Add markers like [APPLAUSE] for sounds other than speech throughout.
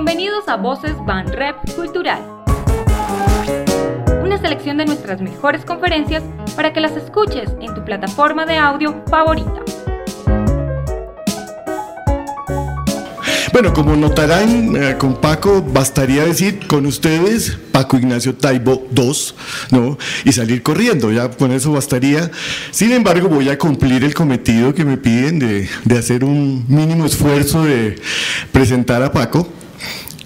Bienvenidos a Voces Van Rep Cultural. Una selección de nuestras mejores conferencias para que las escuches en tu plataforma de audio favorita. Bueno, como notarán, eh, con Paco bastaría decir con ustedes Paco Ignacio Taibo 2, ¿no? Y salir corriendo, ya con eso bastaría. Sin embargo, voy a cumplir el cometido que me piden de, de hacer un mínimo esfuerzo de presentar a Paco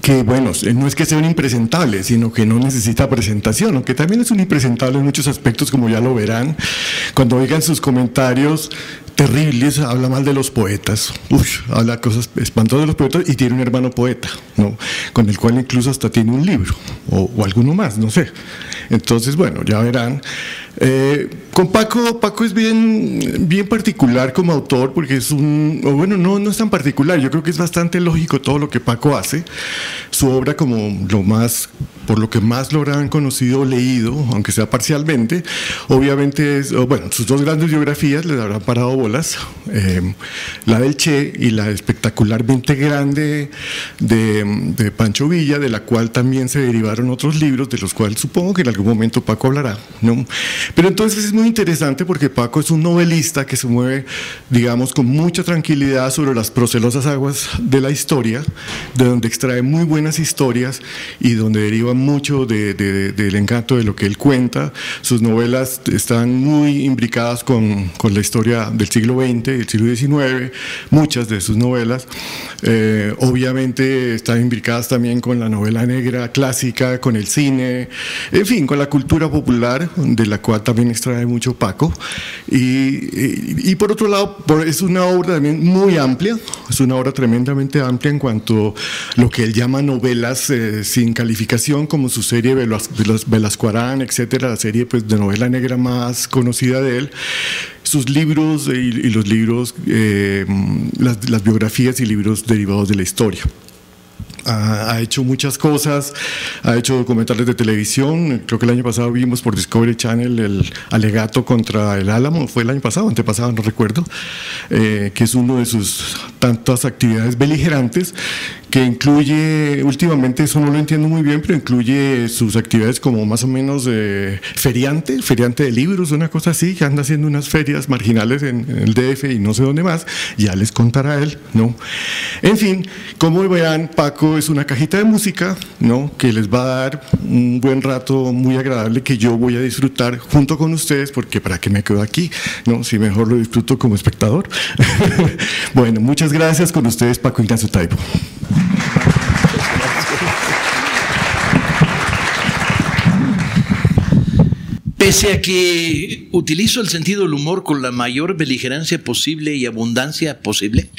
que bueno, no es que sea un impresentable, sino que no necesita presentación, aunque también es un impresentable en muchos aspectos, como ya lo verán. Cuando oigan sus comentarios terribles, habla mal de los poetas, habla cosas espantosas de los poetas y tiene un hermano poeta, ¿no? con el cual incluso hasta tiene un libro, o, alguno más, no sé. Entonces, bueno, ya verán. Eh, con Paco, Paco es bien, bien particular como autor, porque es un, bueno, no, no es tan particular, yo creo que es bastante lógico todo lo que Paco hace. Su obra como lo más, por lo que más lo habrán conocido o leído, aunque sea parcialmente, obviamente es, bueno, sus dos grandes biografías le habrán parado bolas, eh, la del Che y la espectacularmente grande de, de Pancho Villa, de la cual también se derivaron otros libros, de los cuales supongo que en algún momento Paco hablará, ¿no? Pero entonces es muy interesante porque Paco es un novelista que se mueve, digamos, con mucha tranquilidad sobre las procelosas aguas de la historia, de donde extrae muy buenas historias y donde deriva mucho del encanto de lo que él cuenta. Sus novelas están muy imbricadas con, con la historia del siglo XX y del siglo XIX, muchas de sus novelas. Eh, obviamente están imbricadas también con la novela negra clásica, con el cine, en fin, con la cultura popular de la cual también extrae mucho Paco. Y, y, por otro lado, es una obra también muy amplia, es una obra tremendamente amplia en cuanto a lo que él llama novelas eh, sin calificación, como su serie Velas, Velascuarán, etcétera, la serie pues, de novela negra más conocida de él sus libros y, los libros, eh, las, las biografías y libros derivados de la historia. Ha, hecho muchas cosas, ha hecho documentales de televisión, creo que el año pasado vimos por Discovery Channel el alegato contra el Álamo, fue el año pasado, antepasado, no recuerdo, eh, que es uno de sus tantas actividades beligerantes que incluye, últimamente eso no lo entiendo muy bien, pero incluye sus actividades como más o menos eh, feriante, feriante de libros, una cosa así, que anda haciendo unas ferias marginales en, el DF y no sé dónde más, ya les contará él, ¿no? En fin, como vean, Paco es una cajita de música, ¿no? Que les va a dar un buen rato muy agradable que yo voy a disfrutar junto con ustedes, porque para qué me quedo aquí, ¿no? Si mejor lo disfruto como espectador. [LAUGHS] bueno, muchas gracias con ustedes, Paco Ignacio Taibo. Pese a que utilizo el sentido del humor con la mayor beligerancia posible y abundancia posible,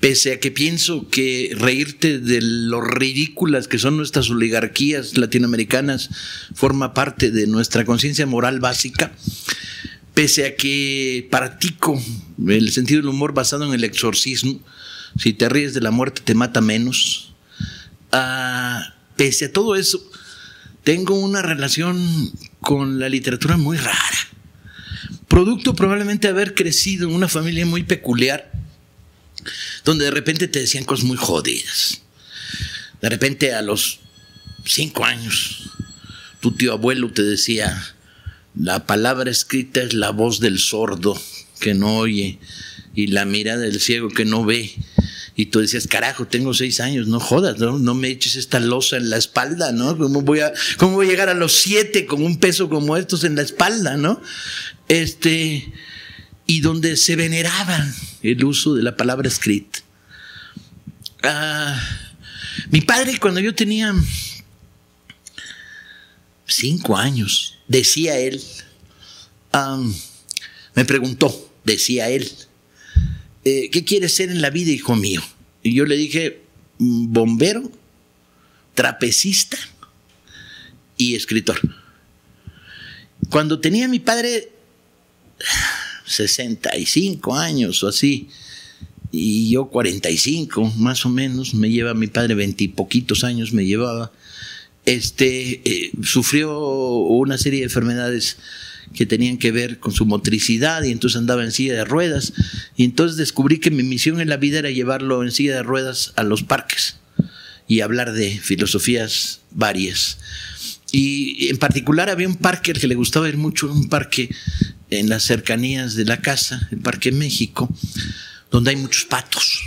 pese a que pienso que reírte de lo ridículas que son nuestras oligarquías latinoamericanas forma parte de nuestra conciencia moral básica, pese a que practico el sentido del humor basado en el exorcismo, si te ríes de la muerte te mata menos. Ah, pese a todo eso, tengo una relación con la literatura muy rara. Producto probablemente de haber crecido en una familia muy peculiar, donde de repente te decían cosas muy jodidas. De repente a los cinco años, tu tío abuelo te decía, la palabra escrita es la voz del sordo que no oye y la mirada del ciego que no ve. Y tú decías, carajo, tengo seis años, no jodas, no, no me eches esta losa en la espalda, ¿no? ¿Cómo voy, a, ¿Cómo voy a llegar a los siete con un peso como estos en la espalda, ¿no? Este, y donde se veneraban el uso de la palabra escrita. Ah, mi padre, cuando yo tenía cinco años, decía él, me preguntó, decía él, eh, ¿qué quieres ser en la vida, hijo mío? Y yo le dije, bombero, trapecista y escritor. Cuando tenía mi padre 65 años o así, y yo 45 más o menos, me lleva mi padre 20 y poquitos años me llevaba, este, eh, sufrió una serie de enfermedades que tenían que ver con su motricidad y entonces andaba en silla de ruedas y entonces descubrí que mi misión en la vida era llevarlo en silla de ruedas a los parques y hablar de filosofías varias. Y en particular había un parque al que le gustaba ir mucho, un parque en las cercanías de la casa, el Parque México, donde hay muchos patos.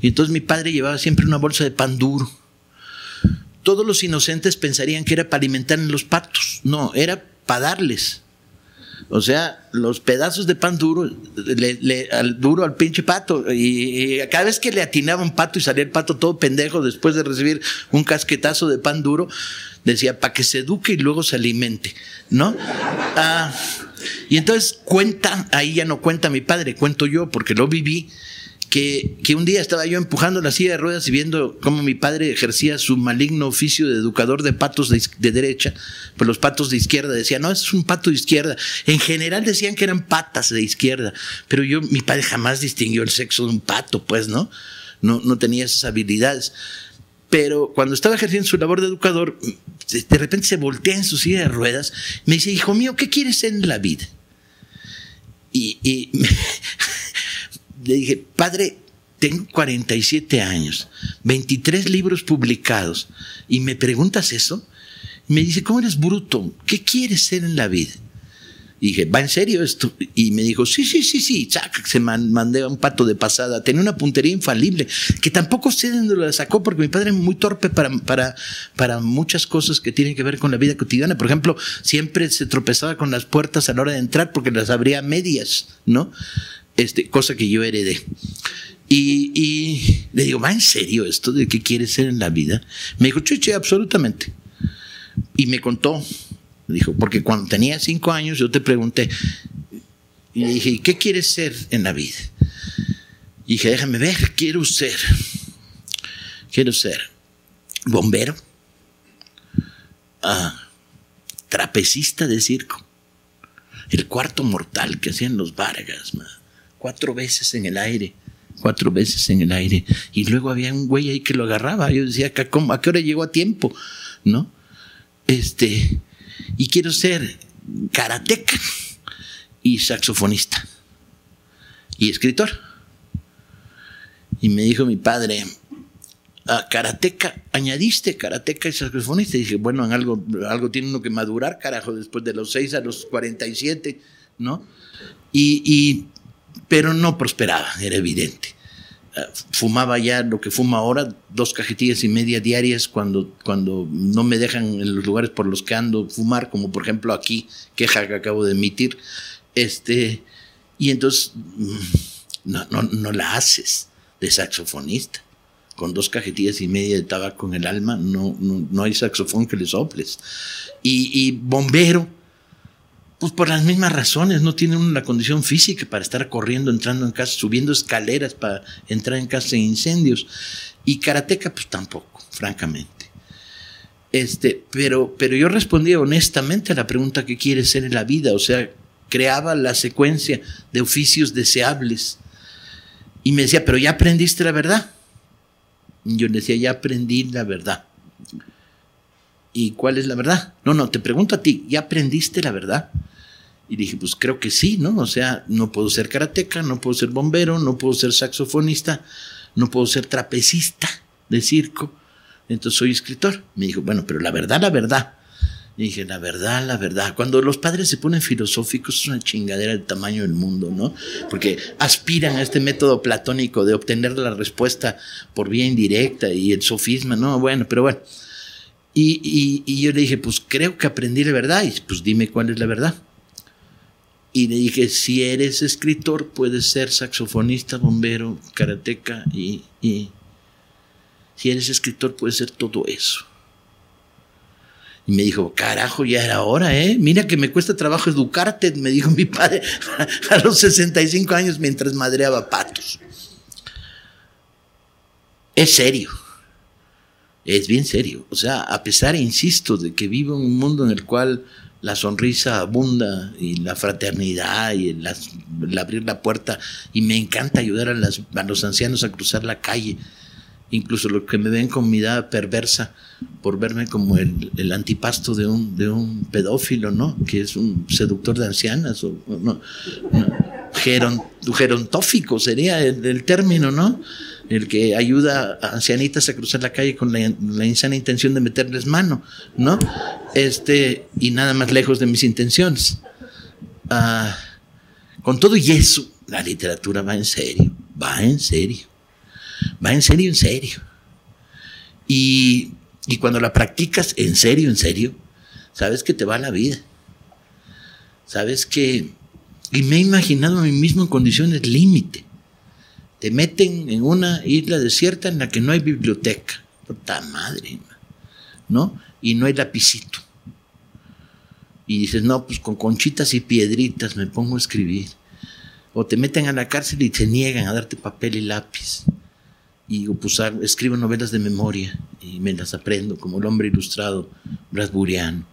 Y entonces mi padre llevaba siempre una bolsa de pan duro. Todos los inocentes pensarían que era para alimentar a los patos. No, era para darles. O sea, los pedazos de pan duro, al duro al pinche pato. Y, cada vez que le atinaba un pato y salía el pato todo pendejo después de recibir un casquetazo de pan duro, decía, para que se eduque y luego se alimente, ¿no? Ah, y entonces cuenta, ahí ya no cuenta mi padre, cuento yo, porque lo viví que, un día estaba yo empujando la silla de ruedas y viendo cómo mi padre ejercía su maligno oficio de educador de patos de, derecha, pues los patos de izquierda decían, no, es un pato de izquierda. En general decían que eran patas de izquierda, pero yo, mi padre jamás distinguió el sexo de un pato, pues, ¿no? No, no tenía esas habilidades. Pero cuando estaba ejerciendo su labor de educador, de repente se voltea en su silla de ruedas, me dice, hijo mío, ¿qué quieres en la vida? Y, y [LAUGHS] le dije, padre, tengo 47 años, 23 libros publicados, y me preguntas eso. me dice, ¿cómo eres bruto? ¿Qué quieres ser en la vida? Y dije, ¿va en serio esto? Y me dijo, sí, sí, sí, sí, se mandé un pato de pasada. Tenía una puntería infalible, que tampoco sé de dónde la sacó, porque mi padre es muy torpe para, para, para muchas cosas que tienen que ver con la vida cotidiana. Por ejemplo, siempre se tropezaba con las puertas a la hora de entrar porque las abría medias, ¿no? Este, cosa que yo heredé. Y, le digo, ¿va en serio esto de qué quieres ser en la vida? Me dijo, chuche, absolutamente. Y me contó, dijo, porque cuando tenía cinco años yo te pregunté, y le dije, ¿qué quieres ser en la vida? Y dije, déjame ver, quiero ser, quiero ser bombero, ah, trapecista de circo, el cuarto mortal que hacían los Vargas, cuatro veces en el aire, cuatro veces en el aire. Y luego había un güey ahí que lo agarraba. Yo decía. ¿a qué hora llegó a tiempo? ¿No? Este, y quiero ser karateca y saxofonista y escritor. Y me dijo mi padre, a karateca, añadiste karateca y saxofonista. Y dije, bueno, en algo, algo tiene uno que madurar, carajo, después de los seis a los 47, ¿no? Y pero no prosperaba, era evidente. Ah, fumaba ya lo que fuma ahora, dos cajetillas y media diarias cuando, cuando no me dejan en los lugares por los que ando fumar, como por ejemplo aquí, queja que acabo de emitir. Este, y entonces mm, no, no, no la haces de saxofonista. Con dos cajetillas y media de tabaco en el alma, no, no, no hay saxofón que le soples. Y, y bombero, pues por las mismas razones, no tienen una condición física para estar corriendo, entrando en casa, subiendo escaleras para entrar en casa en incendios. Y karateca, pues tampoco, francamente. Este, pero, pero yo respondía honestamente a la pregunta que quiere ser en la vida, o sea, creaba la secuencia de oficios deseables. Y me decía, pero ya aprendiste la verdad. Yo le decía, ya aprendí la verdad. ¿Y cuál es la verdad? No, no, te pregunto a ti, ¿ya aprendiste la verdad? Y dije, pues creo que sí, ¿no? O sea, no puedo ser karateca, no puedo ser bombero, no puedo ser saxofonista, no puedo ser trapecista de circo, entonces soy escritor. Me dijo, bueno, pero la verdad, la verdad. Y dije, la verdad, la verdad. Cuando los padres se ponen filosóficos es una chingadera del tamaño del mundo, ¿no? Porque aspiran a este método platónico de obtener la respuesta por vía indirecta y el sofisma, ¿no? Bueno, pero bueno. Y, y, yo le dije, pues creo que aprendí la verdad y pues dime cuál es la verdad. Y le dije, si eres escritor, puedes ser saxofonista, bombero, karateca y, y si eres escritor, puedes ser todo eso. Y me dijo, carajo, ya era hora, ¿eh? Mira que me cuesta trabajo educarte, me dijo mi padre [LAUGHS] a los 65 años mientras madreaba patos. Es serio, es bien serio. O sea, a pesar, insisto, de que vivo en un mundo en el cual la sonrisa abunda y la fraternidad y el, abrir la puerta y me encanta ayudar a, los ancianos a cruzar la calle, incluso los que me ven con mirada perversa por verme como el, antipasto de un, de un pedófilo, ¿no? Que es un seductor de ancianas, o no, gerontófico sería el, el, término, ¿no? El que ayuda a ancianitas a cruzar la calle con la, insana intención de meterles mano, ¿no? Este, y nada más lejos de mis intenciones. Ah, con todo y eso, la literatura va en serio, va en serio, va en serio, en serio. Y, y cuando la practicas en serio, en serio, sabes que te va la vida. Sabes que... Y me he imaginado a mí mismo en condiciones límite te meten en una isla desierta en la que no hay biblioteca. Puta madre, ¿no? Y no hay lapicito. Y dices, no, pues con conchitas y piedritas me pongo a escribir. O te meten a la cárcel y te niegan a darte papel y lápiz. Y digo, pues escribo novelas de memoria y me las aprendo como el hombre ilustrado bradburiano.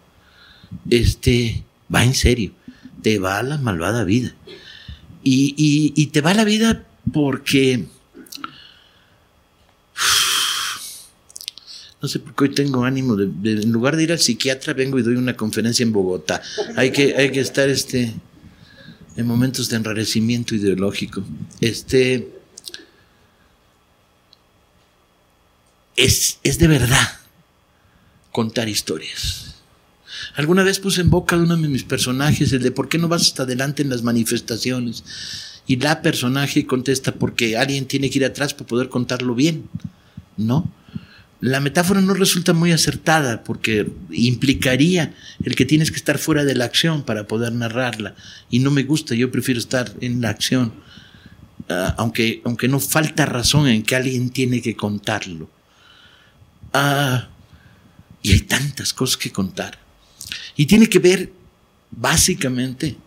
Este, va en serio, te va la malvada vida. Y, y, y te va la vida porque no sé por qué hoy tengo ánimo de, en lugar de ir al psiquiatra vengo y doy una conferencia en Bogotá. Hay que, hay que estar este en momentos de enrarecimiento ideológico. Este es, es de verdad contar historias. Alguna vez puse en boca de uno de mis personajes el de por qué no vas hasta adelante en las manifestaciones y la personaje contesta porque alguien tiene que ir atrás para poder contarlo bien, ¿no? La metáfora no resulta muy acertada porque implicaría el que tienes que estar fuera de la acción para poder narrarla y no me gusta, yo prefiero estar en la acción, ah, aunque, aunque no falta razón en que alguien tiene que contarlo. Ah, y hay tantas cosas que contar. Y tiene que ver básicamente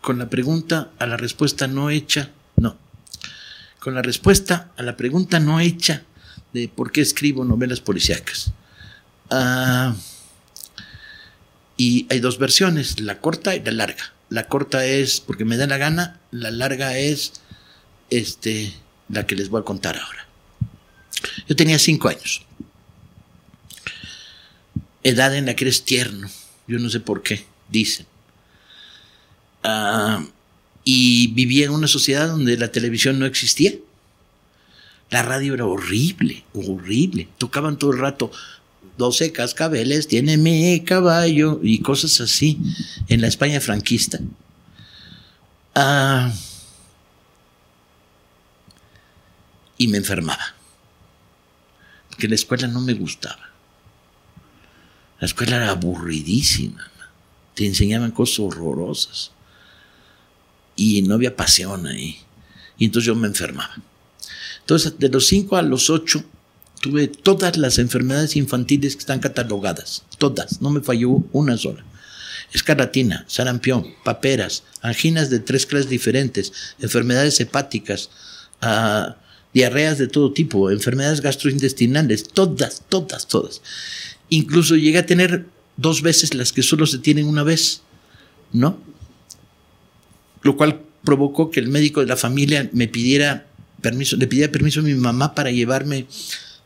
con la pregunta a la respuesta no hecha, no. Con la respuesta a la pregunta no hecha de por qué escribo novelas policíacas. Ah, y hay dos versiones, la corta y la larga. La corta es porque me da la gana, la larga es este, la que les voy a contar ahora. Yo tenía cinco años. Edad en la que eres tierno. Yo no sé por qué, dicen. Ah, y vivía en una sociedad donde la televisión no existía. La radio era horrible, horrible. Tocaban todo el rato 12 cascabeles, tiene mi caballo y cosas así en la España franquista. Ah, y me enfermaba. Porque la escuela no me gustaba. La escuela era aburridísima. Te enseñaban cosas horrorosas y no había pasión ahí. Y entonces yo me enfermaba. Entonces, de los 5 a los 8, tuve todas las enfermedades infantiles que están catalogadas. Todas, no me falló una sola. Escarlatina, sarampión, paperas, anginas de tres clases diferentes, enfermedades hepáticas, ah, diarreas de todo tipo, enfermedades gastrointestinales, todas, todas, todas. Incluso llegué a tener dos veces las que solo se tienen una vez, ¿no? Lo cual provocó que el médico de la familia me pidiera permiso, le pidiera permiso a mi mamá para llevarme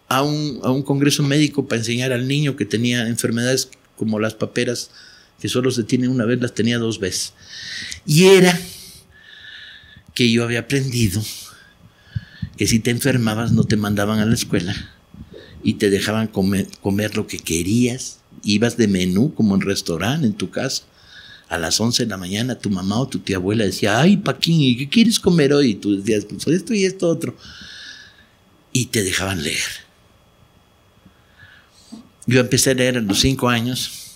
a un, a un congreso médico para enseñar al niño que tenía enfermedades como las paperas, que solo se tienen una vez, las tenía dos veces. Y era que yo había aprendido que si te enfermabas no te mandaban a la escuela y te dejaban comer, comer lo que querías, ibas de menú como en restaurante en tu casa a las 11 de la mañana tu mamá o tu tía abuela decía, ay Paquín, ¿y qué quieres comer hoy? Y tú decías, pues esto y esto otro. Y te dejaban leer. Yo empecé a leer a los cinco años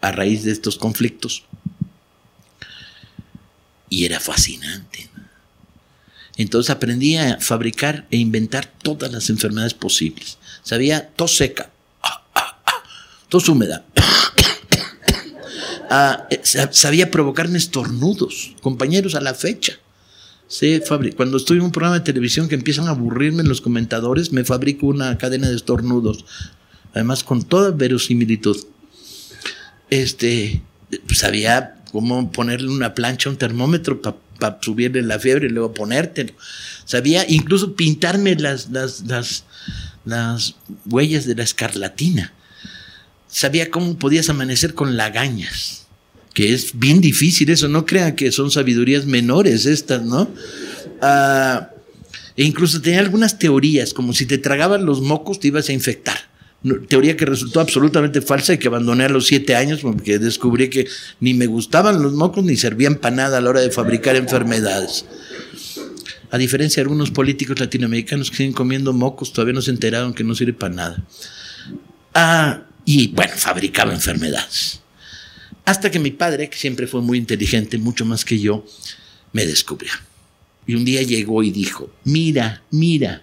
a raíz de estos conflictos. Y era fascinante. Entonces aprendí a fabricar e inventar todas las enfermedades posibles. Sabía tos seca, ah, ah, ah, tos húmeda, eh, sabía provocarme estornudos, compañeros, a la fecha. Cuando estoy en un programa de televisión que empiezan a aburrirme los comentadores, me fabrico una cadena de estornudos. Además, con toda verosimilitud. Este, sabía cómo ponerle una plancha a un termómetro para subirle la fiebre y luego ponértelo. Sabía incluso pintarme las, las, las, las huellas de la escarlatina sabía cómo podías amanecer con lagañas, que es bien difícil eso, no crean que son sabidurías menores estas, ¿no? Ah, E incluso tenía algunas teorías, como si te tragaban los mocos te ibas a infectar. Teoría que resultó absolutamente falsa y que abandoné a los siete años porque descubrí que ni me gustaban los mocos ni servían para nada a la hora de fabricar enfermedades. A diferencia de algunos políticos latinoamericanos que siguen comiendo mocos, todavía no se enteraron que no sirve para nada. Ah, y bueno, fabricaba enfermedades. Hasta que mi padre, que siempre fue muy inteligente, mucho más que yo, me descubrió. Y un día llegó y dijo, mira, mira,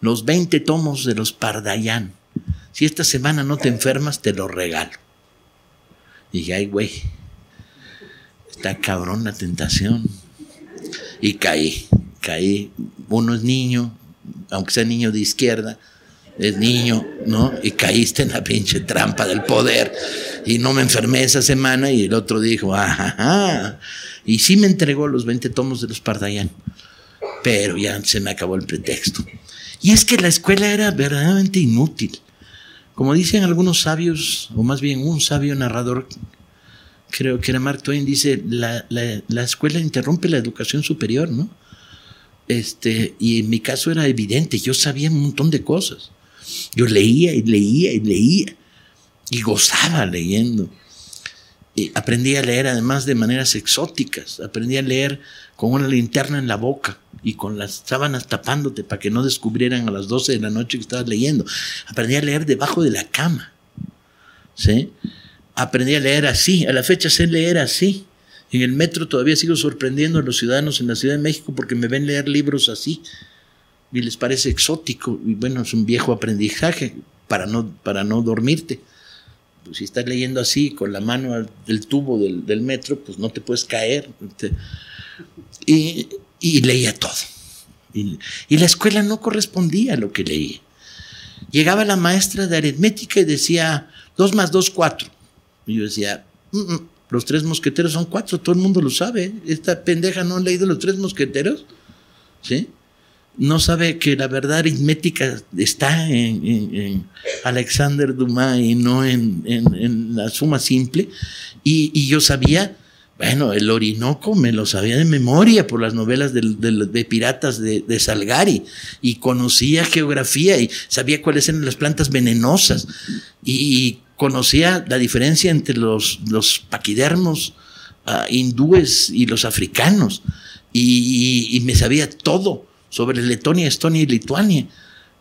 los 20 tomos de los Pardayán. Si esta semana no te enfermas, te los regalo. Y dije, ay, güey, está cabrón la tentación. Y caí, caí. Uno es niño, aunque sea niño de izquierda, es niño, ¿no? Y caíste en la pinche trampa del poder. Y no me enfermé esa semana y el otro dijo, ajá. Y sí me entregó los 20 tomos de los Pardayán. Pero ya se me acabó el pretexto. Y es que la escuela era verdaderamente inútil. Como dicen algunos sabios, o más bien un sabio narrador, creo que era Mark Twain, dice, la, la escuela interrumpe la educación superior, ¿no? Este, y en mi caso era evidente, yo sabía un montón de cosas. Yo leía y leía y leía y gozaba leyendo. Y aprendí a leer además de maneras exóticas. Aprendí a leer con una linterna en la boca y con las sábanas tapándote para que no descubrieran a las 12 de la noche que estabas leyendo. Aprendí a leer debajo de la cama. ¿Sí? Aprendí a leer así. A la fecha sé leer así. En el metro todavía sigo sorprendiendo a los ciudadanos en la Ciudad de México porque me ven leer libros así y les parece exótico y bueno, es un viejo aprendizaje para no, para no dormirte. Pues si estás leyendo así con la mano del tubo del, metro, pues no te puedes caer. y, leía todo. Y, y, la escuela no correspondía a lo que leía. Llegaba la maestra de aritmética y decía, dos más dos, cuatro. Y yo decía, mm, mm, los tres mosqueteros son cuatro, todo el mundo lo sabe. Esta pendeja no ha leído los tres mosqueteros. ¿Sí? No sabe que la verdad aritmética está en, Alexander Dumas y no en, la suma simple. Y, yo sabía, bueno, el Orinoco me lo sabía de memoria por las novelas de, piratas de, Salgari y conocía geografía y sabía cuáles eran las plantas venenosas y, conocía la diferencia entre los, los paquidermos ah, hindúes y los africanos y me sabía todo sobre Letonia, Estonia y Lituania.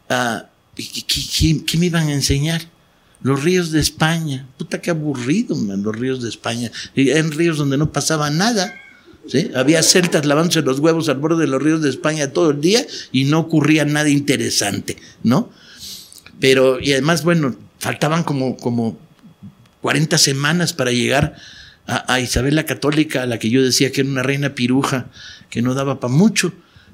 Ah, ¿qué, me iban a enseñar? Los ríos de España. Puta, qué aburrido, los ríos de España. En ríos donde no pasaba nada. ¿sí? Había celtas lavándose los huevos al borde de los ríos de España todo el día y no ocurría nada interesante, ¿no? Pero, y además, bueno, faltaban como, como 40 semanas para llegar a, a Isabel la Católica, a la que yo decía que era una reina piruja, que no daba para mucho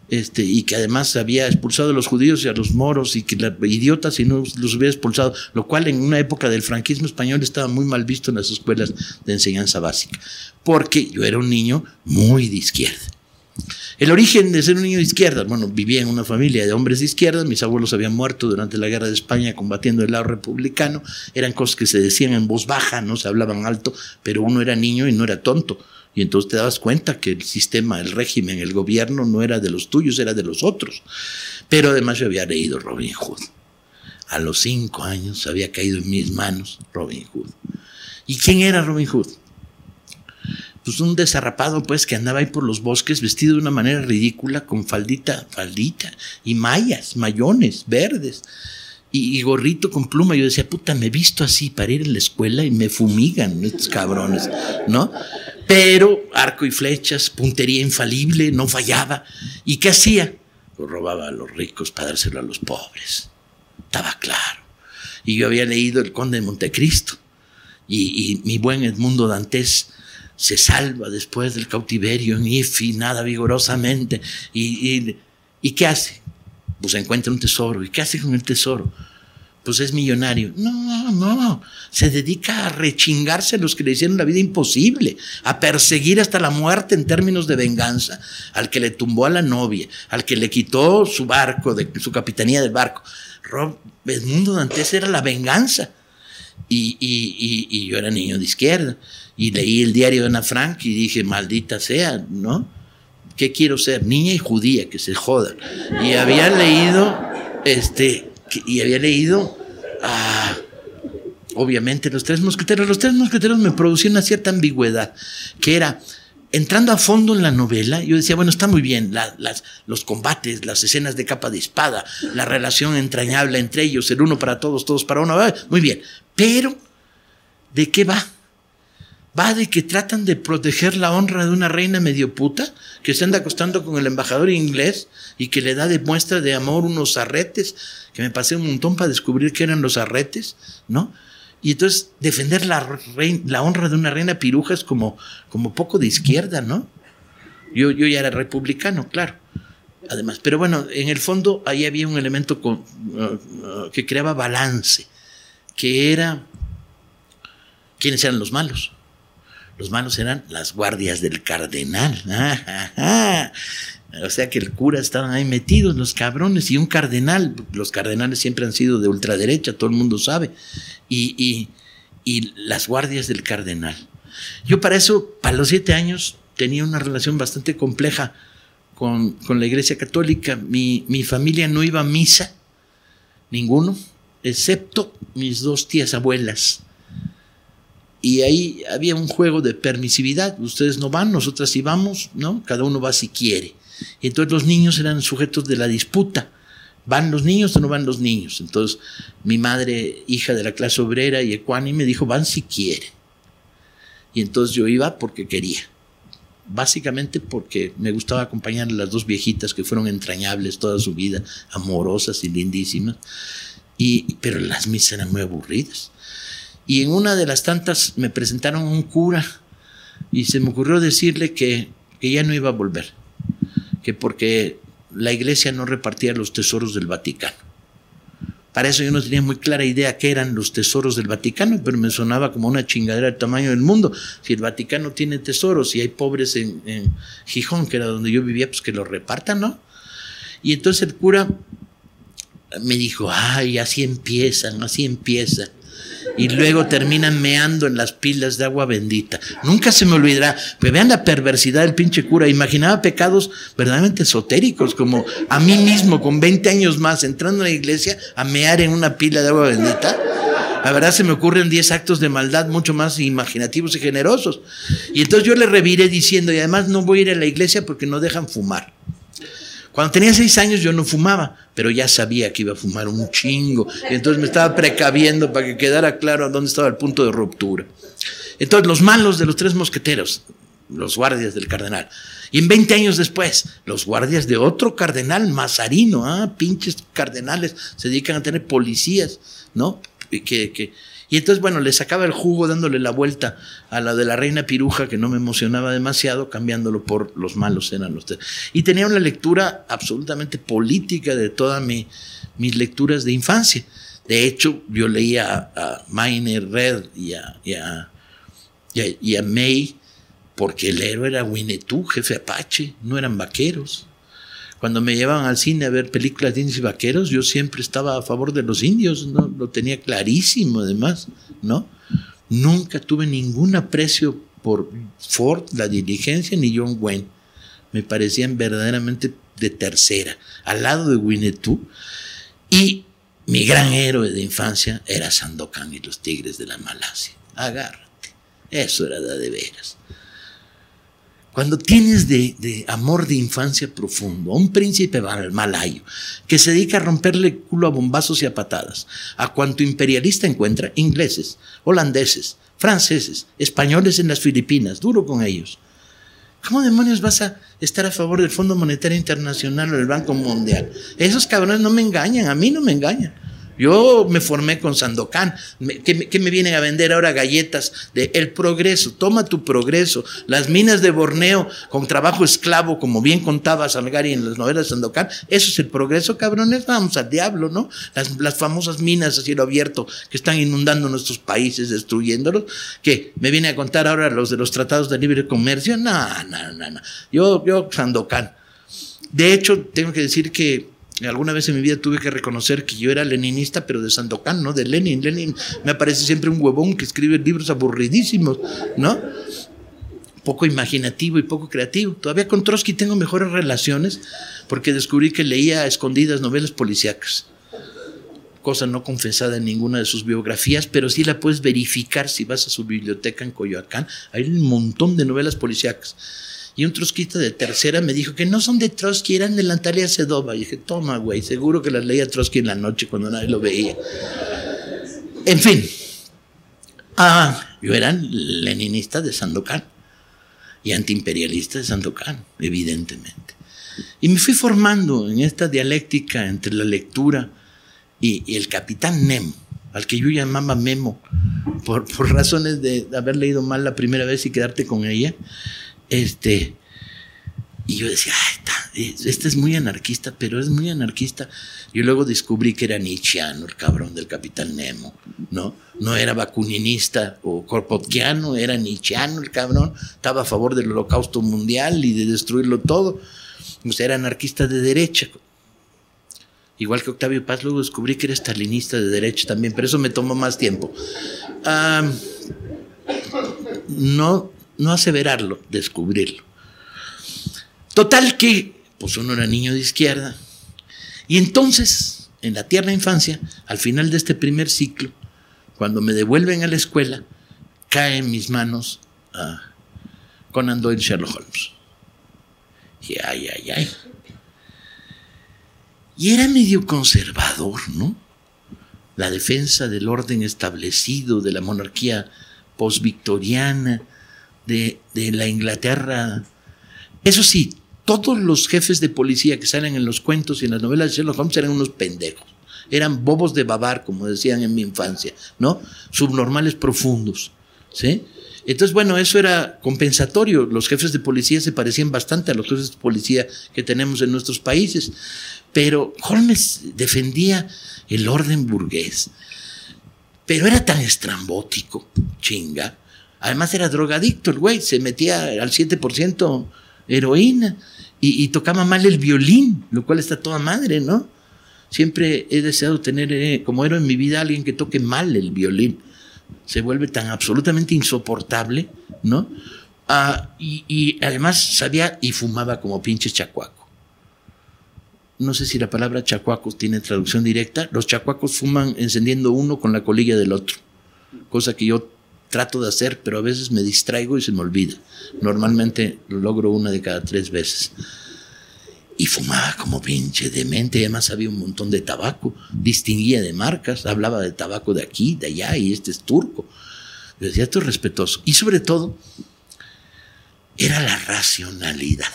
este, y que además había expulsado a los judíos y a los moros y que la, idiotas y no los hubiera expulsado, lo cual en una época del franquismo español estaba muy mal visto en las escuelas de enseñanza básica, porque yo era un niño muy de izquierda. El origen de ser un niño de izquierda, bueno, vivía en una familia de hombres de izquierda, mis abuelos habían muerto durante la guerra de España combatiendo el lado republicano, eran cosas que se decían en voz baja, no se hablaban alto, pero uno era niño y no era tonto y entonces te dabas cuenta que el sistema, el régimen, el gobierno no era de los tuyos, era de los otros. Pero además yo había leído Robin Hood. A los cinco años había caído en mis manos Robin Hood. ¿Y quién era Robin Hood? Pues un desarrapado, pues, que andaba ahí por los bosques vestido de una manera ridícula, con faldita, faldita, y mallas, mayones, verdes, y, y, gorrito con pluma. Yo decía, puta, me he visto así para ir a la escuela y me fumigan estos cabrones, ¿no? Pero arco y flechas, puntería infalible, no fallaba. ¿Y qué hacía? Lo robaba a los ricos para dárselo a los pobres. Estaba claro. Y yo había leído El Conde de Montecristo. Y, mi buen Edmundo Dantes se salva después del cautiverio en Ifi, nada vigorosamente. Y, ¿Y qué hace? Pues encuentra un tesoro. ¿Y qué hace con el tesoro? pues es millonario. No, no, se dedica a rechingarse a los que le hicieron la vida imposible, a perseguir hasta la muerte en términos de venganza, al que le tumbó a la novia, al que le quitó su barco, de, su capitanía del barco. Rob Edmundo Dantes era la venganza. Y, y, y, yo era niño de izquierda. Y leí el diario de Ana Frank y dije, maldita sea, ¿no? ¿Qué quiero ser? Niña y judía, que se joda. Y había leído, este, y había leído, ah, obviamente, los tres mosqueteros. Los tres mosqueteros me producían una cierta ambigüedad, que era, entrando a fondo en la novela, yo decía, bueno, está muy bien, las, los combates, las escenas de capa de espada, la relación entrañable entre ellos, el uno para todos, todos para uno, muy bien. Pero, ¿de qué va? Va de que tratan de proteger la honra de una reina medio puta que se anda acostando con el embajador inglés y que le da de muestra de amor unos arretes, que me pasé un montón para descubrir qué eran los arretes, ¿no? Y entonces defender la, la honra de una reina piruja es como, como poco de izquierda, ¿no? Yo, yo ya era republicano, claro. Además, pero bueno, en el fondo ahí había un elemento uh, uh, que creaba balance, que era quiénes eran los malos. Los malos eran las guardias del cardenal. [LAUGHS] O sea que el cura estaban ahí metidos, los cabrones, y un cardenal. Los cardenales siempre han sido de ultraderecha, todo el mundo sabe. Y, y, las guardias del cardenal. Yo para eso, para los siete años, tenía una relación bastante compleja con, con la iglesia católica. Mi, mi familia no iba a misa, ninguno, excepto mis dos tías abuelas y ahí había un juego de permisividad. Ustedes no van, nosotras sí vamos, ¿no? Cada uno va si quiere. Y entonces los niños eran sujetos de la disputa. ¿Van los niños o no van los niños? Entonces mi madre, hija de la clase obrera y ecuánime, dijo, van si quieren. Y entonces yo iba porque quería. Básicamente porque me gustaba acompañar a las dos viejitas que fueron entrañables toda su vida, amorosas y lindísimas. Y, pero las misas eran muy aburridas. Y en una de las tantas me presentaron un cura y se me ocurrió decirle que, que ya no iba a volver, que porque la iglesia no repartía los tesoros del Vaticano. Para eso yo no tenía muy clara idea qué eran los tesoros del Vaticano, pero me sonaba como una chingadera del tamaño del mundo. Si el Vaticano tiene tesoros y hay pobres en, Gijón, que era donde yo vivía, pues que los repartan, ¿no? Y entonces el cura me dijo, ay, así empiezan, así empiezan y luego terminan meando en las pilas de agua bendita. Nunca se me olvidará. Pero vean la perversidad del pinche cura. Imaginaba pecados verdaderamente esotéricos, como a mí mismo con 20 años más entrando a la iglesia a mear en una pila de agua bendita. La verdad se me ocurren 10 actos de maldad mucho más imaginativos y generosos. Y entonces yo le reviré diciendo, y además no voy a ir a la iglesia porque no dejan fumar. Cuando tenía seis años yo no fumaba, pero ya sabía que iba a fumar un chingo. Y entonces me estaba precaviendo para que quedara claro dónde estaba el punto de ruptura. Entonces los malos de los tres mosqueteros, los guardias del cardenal. Y en 20 años después, los guardias de otro cardenal, Mazarino, ah, pinches cardenales, se dedican a tener policías, ¿no? Que, que, y entonces, bueno, le sacaba el jugo dándole la vuelta a la de la reina piruja, que no me emocionaba demasiado, cambiándolo por los malos eran los Y tenía una lectura absolutamente política de todas mi, mis lecturas de infancia. De hecho, yo leía a, Miner Red y a, y a, y a May, porque el héroe era Winnetou, jefe Apache, no eran vaqueros. Cuando me llevaban al cine a ver películas de indios y vaqueros, yo siempre estaba a favor de los indios, ¿no? Lo tenía clarísimo además, ¿no? Nunca tuve ningún aprecio por Ford, la diligencia, ni John Wayne. Me parecían verdaderamente de tercera, al lado de Winnetou. Y mi gran héroe de infancia era Sandokan y los Tigres de la Malasia. Agárrate. Eso era de veras. Cuando tienes de, amor de infancia profundo a un príncipe malayo que se dedica a romperle culo a bombazos y a patadas, a cuanto imperialista encuentra, ingleses, holandeses, franceses, españoles en las Filipinas, duro con ellos. ¿Cómo demonios vas a estar a favor del Fondo Monetario Internacional o del Banco Mundial? Esos cabrones no me engañan, a mí no me engañan. Yo me formé con Sandokan. ¿Qué, me vienen a vender ahora galletas de el progreso? Toma tu progreso. Las minas de Borneo con trabajo esclavo, como bien contaba Salgari en las novelas de Sandokan. Eso es el progreso, cabrones. Vamos al diablo, ¿no? Las, famosas minas a cielo abierto que están inundando nuestros países, destruyéndolos. ¿Qué? ¿Me viene a contar ahora los de los tratados de libre comercio? No, no, no, no. Yo, yo, Sandokan. De hecho, tengo que decir que Alguna vez en mi vida tuve que reconocer que yo era leninista, pero de Sandokan, ¿no? De Lenin. Lenin me aparece siempre un huevón que escribe libros aburridísimos, ¿no? poco imaginativo y poco creativo. Todavía con Trotsky tengo mejores relaciones porque descubrí que leía a escondidas novelas policíacas. Cosa no confesada en ninguna de sus biografías, pero sí la puedes verificar si vas a su biblioteca en Coyoacán. Hay un montón de novelas policíacas. Y un trotskista de tercera me dijo que no son de Trotsky, eran de Natalia Sedova. Y dije, toma, güey, seguro que las leía Trotsky en la noche cuando nadie lo veía. En fin, ah, yo era leninista de Sandokan y antiimperialista de Sandokan, evidentemente. Y me fui formando en esta dialéctica entre la lectura y, y el capitán Nemo, al que yo llamaba Memo, por, por razones de haber leído mal la primera vez y quedarte con ella. Este, y yo decía, este es muy anarquista, pero es muy anarquista. Y luego descubrí que era nietzscheano, el cabrón del capitán Nemo, ¿no? No era bakuninista o korpotkiano, era nietzscheano el cabrón. Estaba a favor del holocausto mundial y de destruirlo todo. O era anarquista de derecha. Igual que Octavio Paz, luego descubrí que era stalinista de derecha también, pero eso me tomó más tiempo. no no aseverarlo, descubrirlo. Total que, pues uno era niño de izquierda. Y entonces, en la tierna infancia, al final de este primer ciclo, cuando me devuelven a la escuela, cae en mis manos uh, Conan Doyle Sherlock Holmes. Y ay, ay, ay. Y era medio conservador, ¿no? La defensa del orden establecido, de la monarquía postvictoriana, de, la Inglaterra. Eso sí, todos los jefes de policía que salen en los cuentos y en las novelas de Sherlock Holmes eran unos pendejos. Eran bobos de babar, como decían en mi infancia, ¿no? Subnormales profundos, ¿sí? Entonces, bueno, eso era compensatorio. Los jefes de policía se parecían bastante a los jefes de policía que tenemos en nuestros países. Pero Holmes defendía el orden burgués. Pero era tan estrambótico, chinga, Además era drogadicto el güey, se metía al 7% heroína y, tocaba mal el violín, lo cual está toda madre, ¿no? Siempre he deseado tener eh, como héroe en mi vida alguien que toque mal el violín. Se vuelve tan absolutamente insoportable, ¿no? Ah, y, además sabía y fumaba como pinche chacuaco. No sé si la palabra chacuaco tiene traducción directa. Los chacuacos fuman encendiendo uno con la colilla del otro, cosa que yo trato de hacer, pero a veces me distraigo y se me olvida. Normalmente lo logro una de cada tres veces. Y fumaba como pinche demente, además había un montón de tabaco, distinguía de marcas, hablaba de tabaco de aquí, de allá, y este es turco. Yo decía, esto es respetuoso. Y sobre todo, era la racionalidad.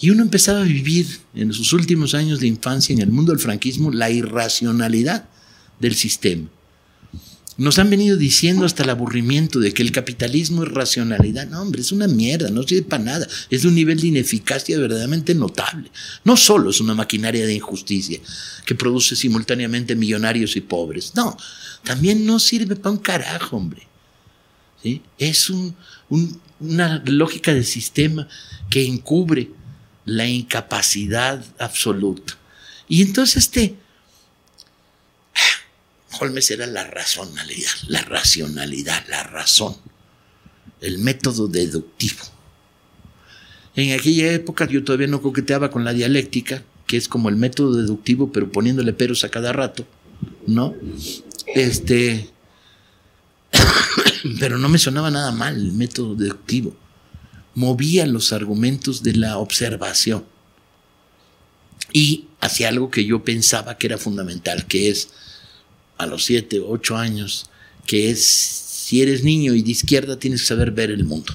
Y uno empezaba a vivir en sus últimos años de infancia en el mundo del franquismo la irracionalidad del sistema. Nos han venido diciendo hasta el aburrimiento de que el capitalismo es racionalidad. No, hombre, es una mierda, no sirve para nada. Es de un nivel de ineficacia verdaderamente notable. No solo es una maquinaria de injusticia que produce simultáneamente millonarios y pobres. No, también no sirve para un carajo, hombre. ¿Sí? Es una lógica de sistema que encubre la incapacidad absoluta. Y entonces este Holmes era la racionalidad, la racionalidad, la razón, el método deductivo. En aquella época yo todavía no coqueteaba con la dialéctica, que es como el método deductivo, pero poniéndole peros a cada rato, ¿no? Este, [COUGHS] pero no me sonaba nada mal el método deductivo. Movía los argumentos de la observación y hacia algo que yo pensaba que era fundamental, que es a los siete o ocho años, que es, si eres niño y de izquierda, tienes que saber ver el mundo.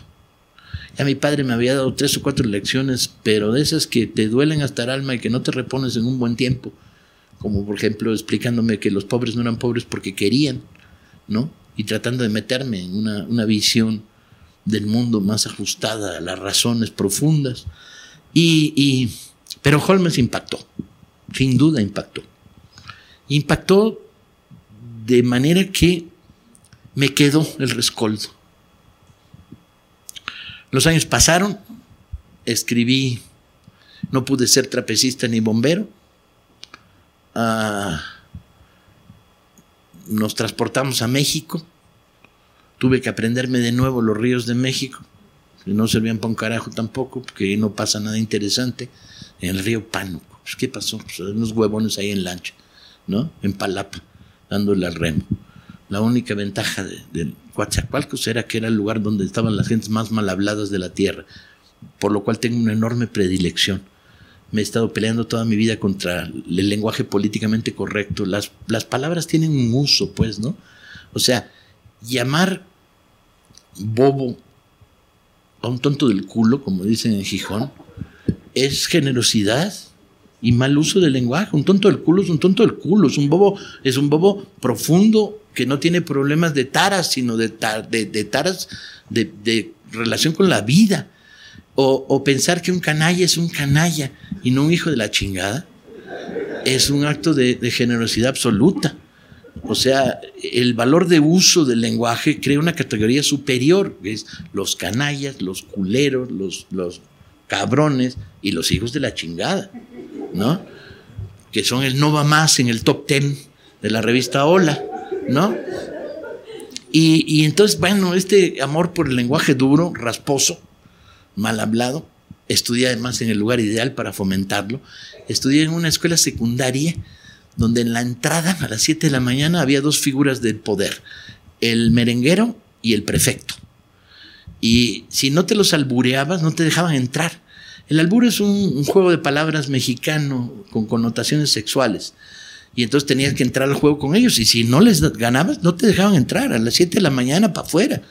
Ya mi padre me había dado tres o cuatro lecciones, pero de esas que te duelen hasta el alma y que no te repones en un buen tiempo, como por ejemplo explicándome que los pobres no eran pobres porque querían, ¿no? Y tratando de meterme en una, una visión del mundo más ajustada a las razones profundas. Y, y, pero Holmes impactó, sin duda impactó. Impactó de manera que me quedó el rescoldo. Los años pasaron, escribí, no pude ser trapecista ni bombero. Ah, nos transportamos a México, tuve que aprenderme de nuevo los ríos de México, que no servían para un carajo tampoco, porque no pasa nada interesante, en el río Pánuco. Pues, ¿Qué pasó? Pues unos huevones ahí en lancha, ¿no? En Palapa, dándole al remo. La única ventaja de, de Coatzacoalcos era que era el lugar donde estaban las gentes más mal habladas de la tierra, por lo cual tengo una enorme predilección. Me he estado peleando toda mi vida contra el lenguaje políticamente correcto. Las, las palabras tienen un uso, pues, ¿no? O sea, llamar bobo a un tonto del culo, como dicen en Gijón, es generosidad y mal uso del lenguaje. Un tonto del culo es un tonto del culo, es un bobo, es un bobo profundo que no tiene problemas de taras, sino de, de, taras de, relación con la vida. O, pensar que un canalla es un canalla y no un hijo de la chingada, es un acto de, generosidad absoluta. O sea, el valor de uso del lenguaje crea una categoría superior, es los canallas, los culeros, los, los cabrones y los hijos de la chingada, ¿no? Que son el no va más en el top ten de la revista Hola, ¿no? Y, y entonces, bueno, este amor por el lenguaje duro, rasposo, mal hablado, estudié además en el lugar ideal para fomentarlo, estudié en una escuela secundaria donde en la entrada a las 7 de la mañana había dos figuras del poder, el merenguero y el prefecto. Y si no te los albureabas, no te dejaban entrar. El albur es un, juego de palabras mexicano con connotaciones sexuales. Y entonces tenías que entrar al juego con ellos. Y si no les ganabas, no te dejaban entrar a las 7 de la mañana para afuera.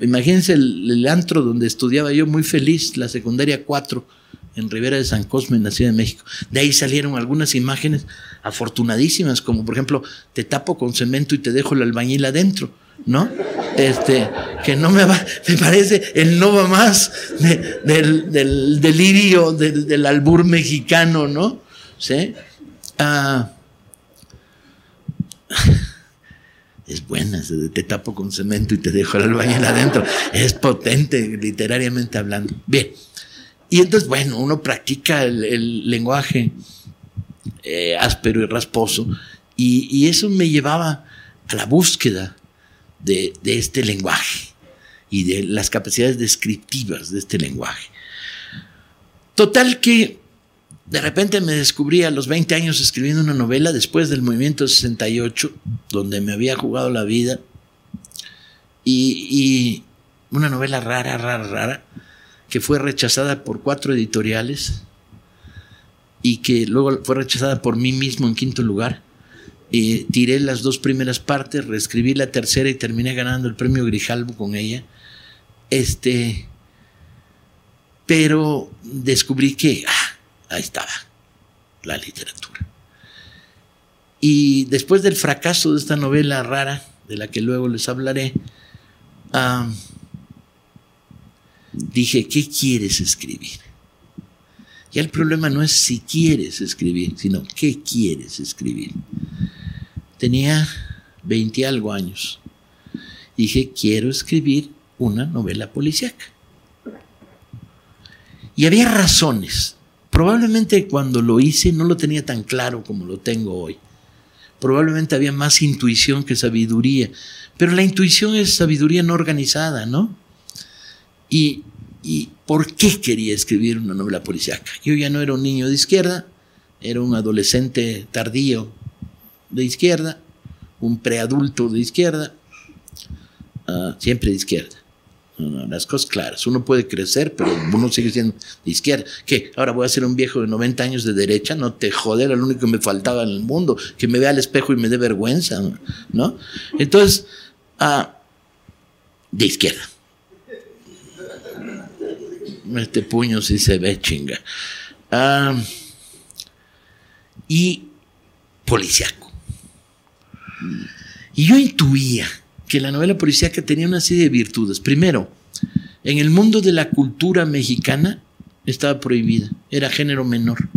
Imagínense el, el, antro donde estudiaba yo muy feliz, la secundaria 4, en Rivera de San Cosme, en la Ciudad de México. De ahí salieron algunas imágenes afortunadísimas, como por ejemplo, te tapo con cemento y te dejo el albañil adentro, ¿no? Este, que no me va, me parece el no va más de, del, del, delirio del, del, albur mexicano, ¿no? ¿Sí? Ah, [LAUGHS] es buena, te tapo con cemento y te dejo el albañil adentro. Es potente, literariamente hablando. Bien. Y entonces, bueno, uno practica el, el lenguaje eh, áspero y rasposo, y, y, eso me llevaba a la búsqueda de, este lenguaje y de las capacidades descriptivas de este lenguaje. Total que de repente me descubrí a los 20 años escribiendo una novela después del movimiento 68, donde me había jugado la vida, y una novela rara, rara, rara, que fue rechazada por cuatro editoriales y que luego fue rechazada por mí mismo en quinto lugar. Eh, tiré las dos primeras partes, reescribí la tercera y terminé ganando el premio Grijalbo con ella. Este, pero descubrí que ah, ahí estaba la literatura. Y después del fracaso de esta novela rara, de la que luego les hablaré, dije, ¿qué quieres escribir? Ya el problema no es si quieres escribir, sino qué quieres escribir. Tenía 20 algo años. Dije, quiero escribir una novela policíaca. Y había razones. Probablemente cuando lo hice no lo tenía tan claro como lo tengo hoy. Probablemente había más intuición que sabiduría. Pero la intuición es sabiduría no organizada, ¿no? Y, y por qué quería escribir una novela policíaca. Yo ya no era un niño de izquierda, era un adolescente tardío de izquierda, un preadulto de izquierda, uh, siempre de izquierda. No, las cosas claras. Uno puede crecer, pero uno sigue siendo de izquierda. ¿Qué? Ahora voy a ser un viejo de 90 años de derecha. No te joder, lo único que me faltaba en el mundo. Que me vea al espejo y me dé vergüenza, ¿no? Entonces, uh, de izquierda. Este puño sí se ve chinga. Uh, y policiaco. Y yo intuía que la novela policíaca tenía una serie de virtudes. Primero, en el mundo de la cultura mexicana estaba prohibida, era género menor.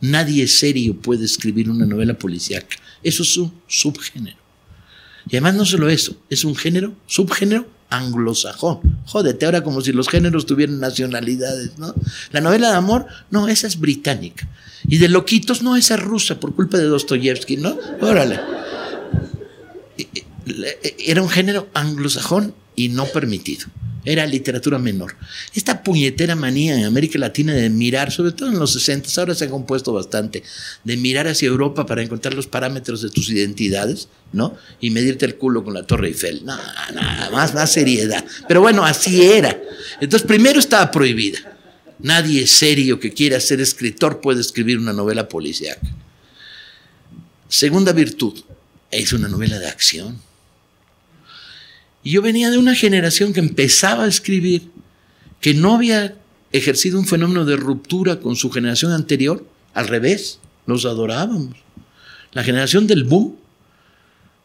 Nadie serio puede escribir una novela policíaca. Eso es un subgénero. Y además no solo eso, es un género, subgénero anglosajón. Jódete, ahora como si los géneros tuvieran nacionalidades, ¿no? La novela de amor, no, esa es británica. Y de loquitos, no, esa es rusa por culpa de Dostoyevsky, ¿no? Órale. Era un género anglosajón y no permitido. Era literatura menor. Esta puñetera manía en América Latina de mirar, sobre todo en los 60, ahora se ha compuesto bastante, de mirar hacia Europa para encontrar los parámetros de tus identidades, ¿no? Y medirte el culo con la Torre Eiffel. Nada, nada, más, más seriedad. Pero bueno, así era. Entonces, primero estaba prohibida. Nadie serio que quiera ser escritor puede escribir una novela policíaca. Segunda virtud, es una novela de acción. Y yo venía de una generación que empezaba a escribir, que no había ejercido un fenómeno de ruptura con su generación anterior, al revés, los adorábamos. La generación del boom,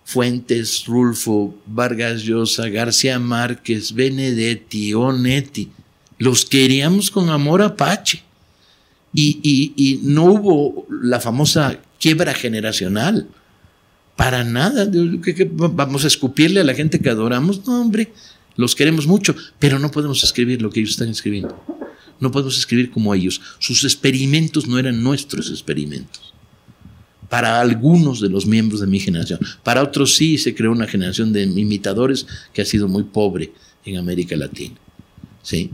Fuentes, Rulfo, Vargas Llosa, García Márquez, Benedetti, Onetti, los queríamos con amor apache. Y, y no hubo la famosa quiebra generacional. Para nada. vamos a escupirle a la gente que adoramos? No, hombre, los queremos mucho, pero no podemos escribir lo que ellos están escribiendo. No podemos escribir como ellos. Sus experimentos no eran nuestros experimentos. Para algunos de los miembros de mi generación. Para otros sí se creó una generación de imitadores que ha sido muy pobre en América Latina. ¿Sí?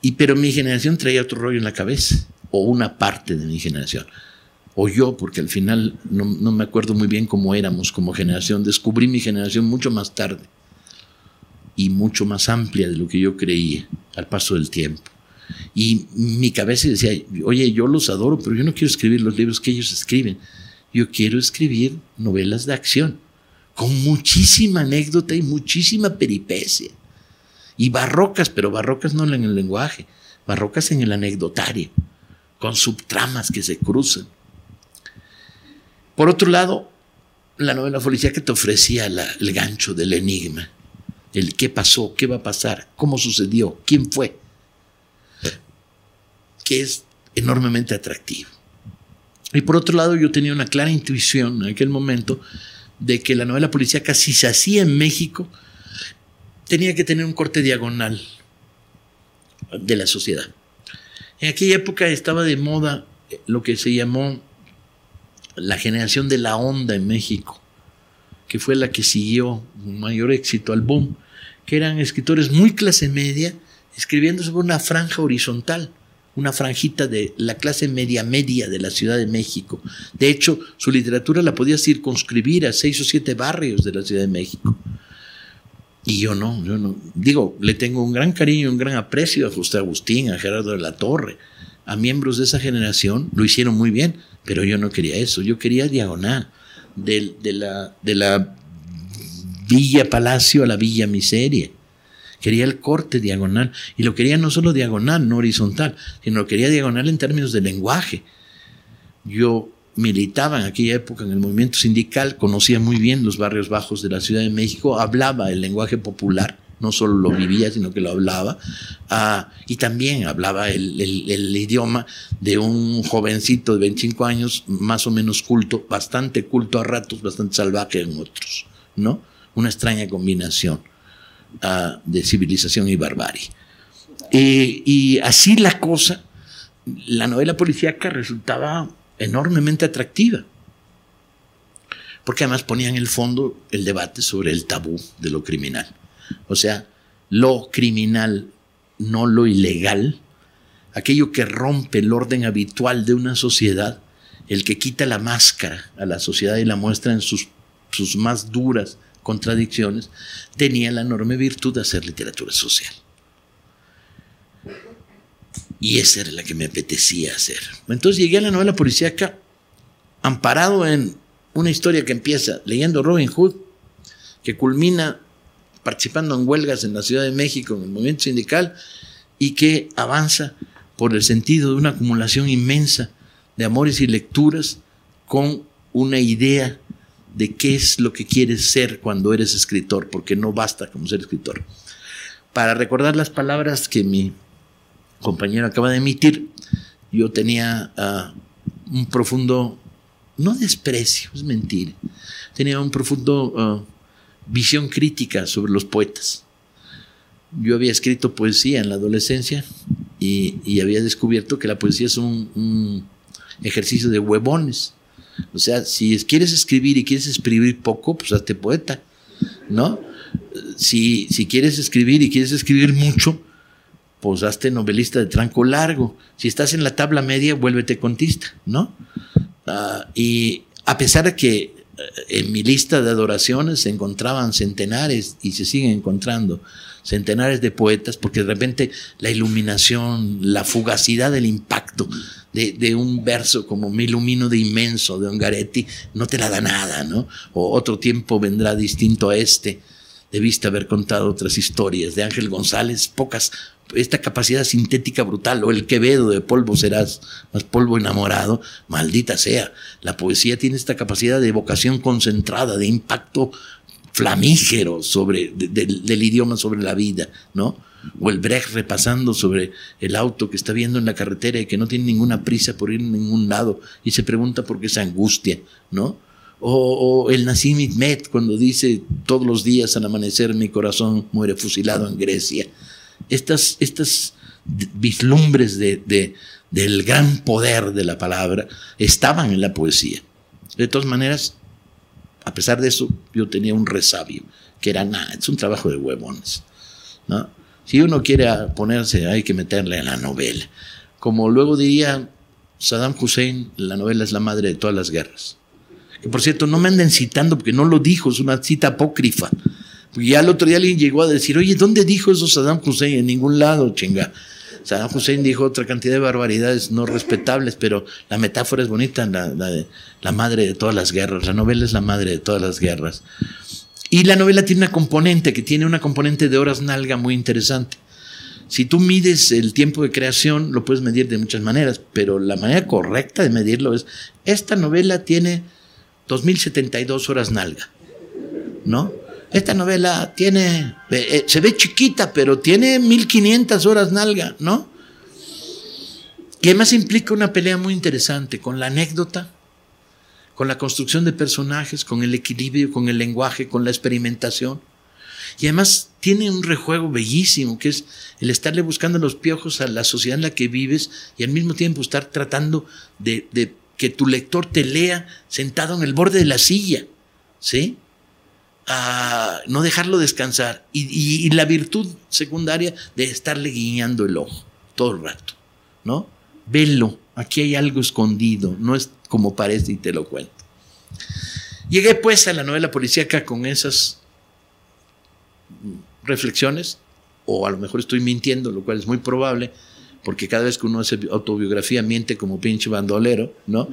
Y pero mi generación traía otro rollo en la cabeza, o una parte de mi generación o yo, porque al final no, me acuerdo muy bien cómo éramos como generación, descubrí mi generación mucho más tarde y mucho más amplia de lo que yo creía al paso del tiempo. Y mi cabeza decía, oye, yo los adoro, pero yo no quiero escribir los libros que ellos escriben. Yo quiero escribir novelas de acción, con muchísima anécdota y muchísima peripecia. Y barrocas, pero barrocas no en el lenguaje, barrocas en el anecdotario, con subtramas que se cruzan. Por otro lado, la novela que te ofrecía el gancho del enigma, el qué pasó, qué va a pasar, cómo sucedió, quién fue, que es enormemente atractivo. Y por otro lado, yo tenía una clara intuición en aquel momento de que la novela policíaca, si se hacía en México, tenía que tener un corte diagonal de la sociedad. En aquella época estaba de moda lo que se llamó la generación de la onda en México, que fue la que siguió un mayor éxito al boom, que eran escritores muy clase media, escribiendo sobre una franja horizontal, una franjita de la clase media media de la Ciudad de México. De hecho, su literatura la podía circunscribir a seis o siete barrios de la Ciudad de México. Y yo no, yo no. Digo, le tengo un gran cariño, un gran aprecio a José Agustín, a Gerardo de la Torre, a miembros de esa generación, lo hicieron muy bien. Pero yo no quería eso, yo quería diagonal, de, la, la Villa Palacio a la Villa Miseria. Quería el corte diagonal. Y lo quería no solo diagonal, no horizontal, sino lo quería diagonal en términos de lenguaje. Yo militaba en aquella época en el movimiento sindical, conocía muy bien los barrios bajos de la Ciudad de México, hablaba el lenguaje popular no solo lo vivía, sino que lo hablaba, ah, y también hablaba el, idioma de un jovencito de 25 años, más o menos culto, bastante culto a ratos, bastante salvaje en otros, ¿no? Una extraña combinación ah, de civilización y barbarie. y así la cosa, la novela policíaca resultaba enormemente atractiva porque además ponía en el fondo el debate sobre el tabú de lo criminal. O sea, lo criminal, no lo ilegal, aquello que rompe el orden habitual de una sociedad, el que quita la máscara a la sociedad y la muestra en sus, sus más duras contradicciones, tenía la enorme virtud de hacer literatura social. Y esa era la que me apetecía hacer. Entonces llegué a la novela policíaca amparado en una historia que empieza leyendo Robin Hood, que culmina participando en huelgas en la Ciudad de México, en el movimiento sindical, y que avanza por el sentido de una acumulación inmensa de amores y lecturas con una idea de qué es lo que quieres ser cuando eres escritor, porque no basta como ser escritor. Para recordar las palabras que mi compañero acaba de emitir, yo tenía ah, un profundo, no desprecio, es mentira, tenía un profundo ah, visión crítica sobre los poetas. Yo había escrito poesía en la adolescencia y, había descubierto que la poesía es un, ejercicio de huevones. O sea, si quieres escribir y quieres escribir poco, pues hazte poeta, ¿no? si, si quieres escribir y quieres escribir mucho, pues hazte novelista de tranco largo. Si estás en la tabla media, vuélvete contista, ¿no? Ah, y a pesar de que en mi lista de adoraciones se encontraban centenares y se siguen encontrando centenares de poetas, porque de repente la iluminación, la fugacidad del impacto de, de, un verso como Me ilumino de inmenso de Ungaretti no te la da nada, ¿no? O otro tiempo vendrá distinto a este. Debiste haber contado otras historias de Ángel González, pocas, esta capacidad sintética brutal, o el Quevedo de polvo serás, más polvo enamorado, maldita sea. La poesía tiene esta capacidad de evocación concentrada, de impacto flamígero sobre, del idioma sobre la vida, ¿no? O el Brecht repasando sobre el auto que está viendo en la carretera y que no tiene ninguna prisa por ir a ningún lado y se pregunta por qué esa angustia, ¿no? O, el Nassim Hikmet cuando dice todos los días al amanecer mi corazón muere fusilado en Grecia. Estas, estas vislumbres de, del gran poder de la palabra estaban en la poesía. De todas maneras, a pesar de eso, yo tenía un resabio, que era nada, es un trabajo de huevones. ¿no? Si uno quiere ponerse, hay que meterle a la novela. Como luego diría Saddam Hussein, la novela es la madre de todas las guerras. Que por cierto, no me anden citando porque no lo dijo, es una cita apócrifa. Ya el otro día alguien llegó a decir, oye, ¿dónde dijo eso Saddam Hussein? En ningún lado, chinga. Saddam Hussein dijo otra cantidad de barbaridades no respetables, pero la metáfora es bonita, la, la madre de todas las guerras. La novela es la madre de todas las guerras. Y la novela tiene una componente, que tiene una componente de horas nalga muy interesante. Si tú mides el tiempo de creación, lo puedes medir de muchas maneras, pero la manera correcta de medirlo es, esta novela tiene 2072 horas nalga, ¿no? Esta novela tiene, eh, eh, se ve chiquita, pero tiene 1500 horas nalga, ¿no? Y además implica una pelea muy interesante con la anécdota, con la construcción de personajes, con el equilibrio, con el lenguaje, con la experimentación. Y además tiene un rejuego bellísimo, que es el estarle buscando los piojos a la sociedad en la que vives y al mismo tiempo estar tratando de, de que tu lector te lea sentado en el borde de la silla, ¿sí? a no dejarlo descansar y, la virtud secundaria de estarle guiñando el ojo todo el rato, ¿no? Velo, aquí hay algo escondido, no es como parece y te lo cuento. Llegué pues a la novela policíaca con esas reflexiones, o a lo mejor estoy mintiendo, lo cual es muy probable, porque cada vez que uno hace autobiografía miente como pinche bandolero, ¿no?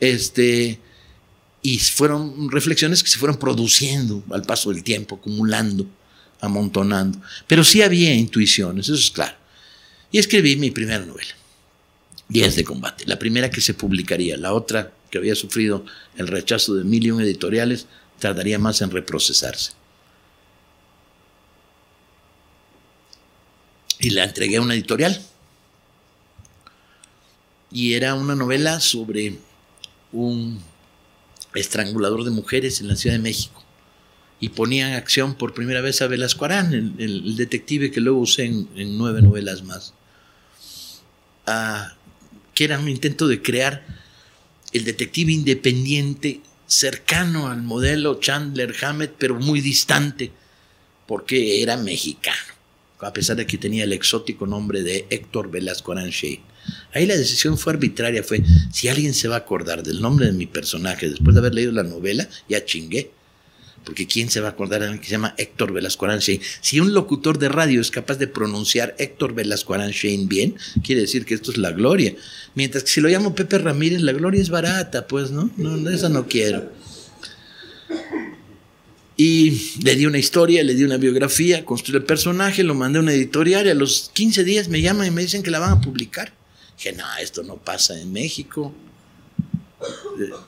Este, y fueron reflexiones que se fueron produciendo al paso del tiempo, acumulando, amontonando. Pero sí había intuiciones, eso es claro. Y escribí mi primera novela, Días de combate, la primera que se publicaría, la otra que había sufrido el rechazo de mil y un editoriales, tardaría más en reprocesarse. Y la entregué a una editorial. Y era una novela sobre un estrangulador de mujeres en la Ciudad de México. Y ponía en acción por primera vez a Velasco Arán, el, detective que luego usé en, nueve novelas más. Ah, que era un intento de crear el detective independiente cercano al modelo Chandler Hammett, pero muy distante, porque era mexicano, a pesar de que tenía el exótico nombre de Héctor Velasco Arán Ahí la decisión fue arbitraria, fue, si alguien se va a acordar del nombre de mi personaje después de haber leído la novela, ya chingué. Porque ¿quién se va a acordar de alguien que se llama Héctor Velasco Shane? Si un locutor de radio es capaz de pronunciar Héctor Velasco Shane bien, quiere decir que esto es la gloria. Mientras que si lo llamo Pepe Ramírez, la gloria es barata, pues, ¿no? No, esa no quiero. Y le di una historia, le di una biografía, construí el personaje, lo mandé a una editorial y a los 15 días me llaman y me dicen que la van a publicar. Dije, no, esto no pasa en México.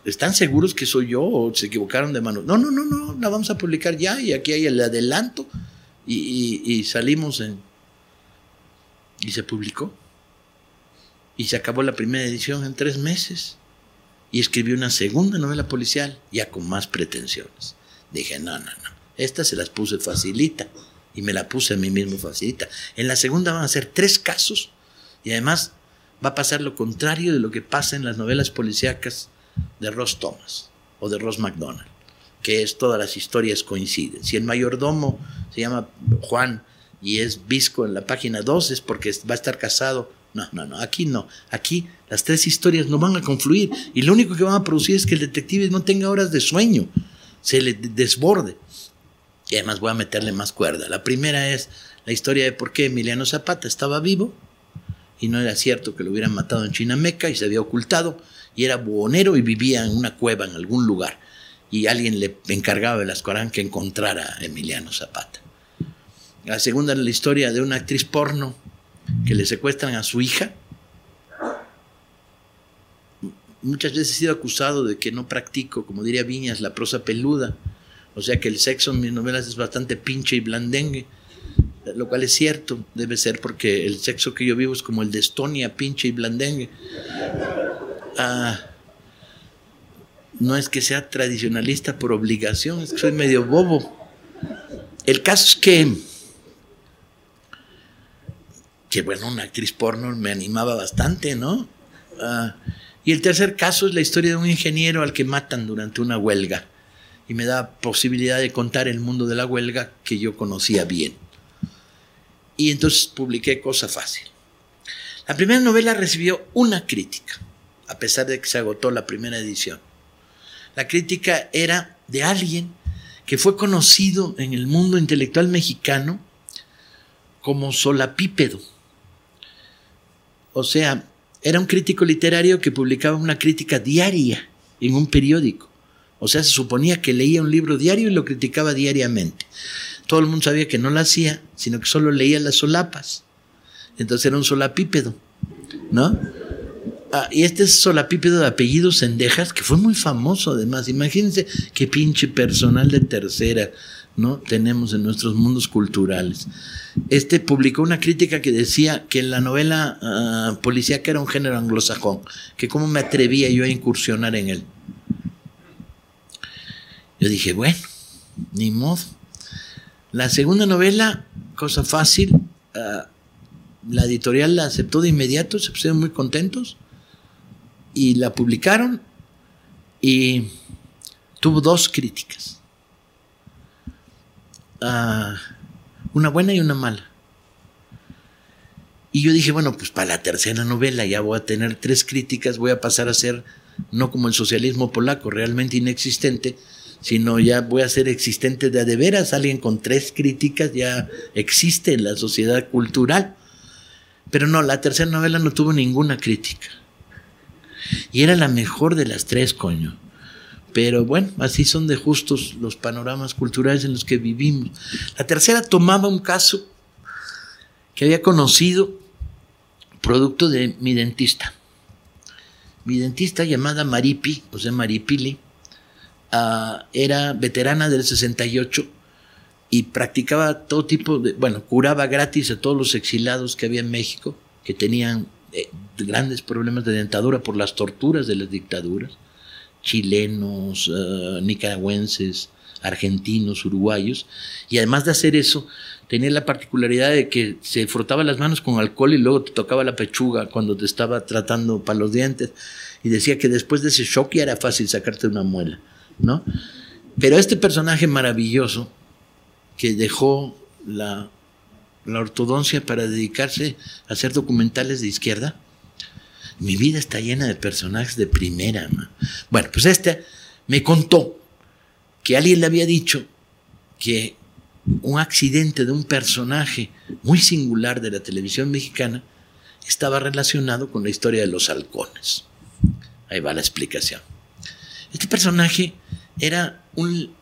¿Están seguros que soy yo o se equivocaron de mano? No, no, no, no, la vamos a publicar ya y aquí hay el adelanto y, salimos en... Y se publicó. Y se acabó la primera edición en tres meses. Y escribí una segunda novela policial, ya con más pretensiones. Dije, no, no, no, esta se las puse facilita. Y me la puse a mí mismo facilita. En la segunda van a ser tres casos y además va a pasar lo contrario de lo que pasa en las novelas policíacas de Ross Thomas o de Ross MacDonald, que es todas las historias coinciden. Si el mayordomo se llama Juan y es visco en la página 2 es porque va a estar casado. No, no, no, aquí no. Aquí las tres historias no van a confluir y lo único que van a producir es que el detective no tenga horas de sueño, se le desborde. Y además voy a meterle más cuerda. La primera es la historia de por qué Emiliano Zapata estaba vivo y no era cierto que lo hubieran matado en Chinameca y se había ocultado y era buhonero y vivía en una cueva en algún lugar y alguien le encargaba de las Corán que encontrara a Emiliano Zapata. La segunda es la historia de una actriz porno que le secuestran a su hija. Muchas veces he sido acusado de que no practico, como diría Viñas, la prosa peluda. O sea que el sexo en mis novelas es bastante pinche y blandengue. Lo cual es cierto, debe ser porque el sexo que yo vivo es como el de Estonia, pinche y blandengue. Ah, no es que sea tradicionalista por obligación, es que soy medio bobo. El caso es que, que bueno, una actriz porno me animaba bastante, ¿no? Ah, y el tercer caso es la historia de un ingeniero al que matan durante una huelga y me da posibilidad de contar el mundo de la huelga que yo conocía bien. Y entonces publiqué Cosa Fácil. La primera novela recibió una crítica, a pesar de que se agotó la primera edición. La crítica era de alguien que fue conocido en el mundo intelectual mexicano como solapípedo. O sea, era un crítico literario que publicaba una crítica diaria en un periódico. O sea, se suponía que leía un libro diario y lo criticaba diariamente. Todo el mundo sabía que no lo hacía, sino que solo leía las solapas. Entonces era un solapípedo, ¿no? Ah, y este es solapípedo de apellido Sendejas, que fue muy famoso además. Imagínense qué pinche personal de tercera ¿no? tenemos en nuestros mundos culturales. Este publicó una crítica que decía que la novela uh, policíaca era un género anglosajón, que cómo me atrevía yo a incursionar en él. Yo dije, bueno, ni modo. La segunda novela, Cosa Fácil, ah, la editorial la aceptó de inmediato, se pusieron muy contentos y la publicaron y tuvo dos críticas. Ah, una buena y una mala. Y yo dije, bueno, pues para la tercera novela ya voy a tener tres críticas, voy a pasar a ser, no como el socialismo polaco, realmente inexistente, sino ya voy a ser existente de veras. Alguien con tres críticas ya existe en la sociedad cultural. Pero no, la tercera novela no tuvo ninguna crítica. Y era la mejor de las tres, coño. Pero bueno, así son de justos los panoramas culturales en los que vivimos. La tercera tomaba un caso que había conocido, producto de mi dentista. Mi dentista llamada Maripi, o Maripili, uh, era veterana del 68 y practicaba todo tipo de, bueno, curaba gratis a todos los exilados que había en México, que tenían eh, grandes problemas de dentadura por las torturas de las dictaduras, chilenos, uh, nicaragüenses, argentinos, uruguayos, y además de hacer eso, tenía la particularidad de que se frotaba las manos con alcohol y luego te tocaba la pechuga cuando te estaba tratando para los dientes, y decía que después de ese shock ya era fácil sacarte una muela, ¿no? Pero este personaje maravilloso, que dejó la la ortodoncia para dedicarse a hacer documentales de izquierda. Mi vida está llena de personajes de primera. Bueno, pues este me contó que alguien le había dicho que un accidente de un personaje muy singular de la televisión mexicana estaba relacionado con la historia de los halcones. Ahí va la explicación. Este personaje era un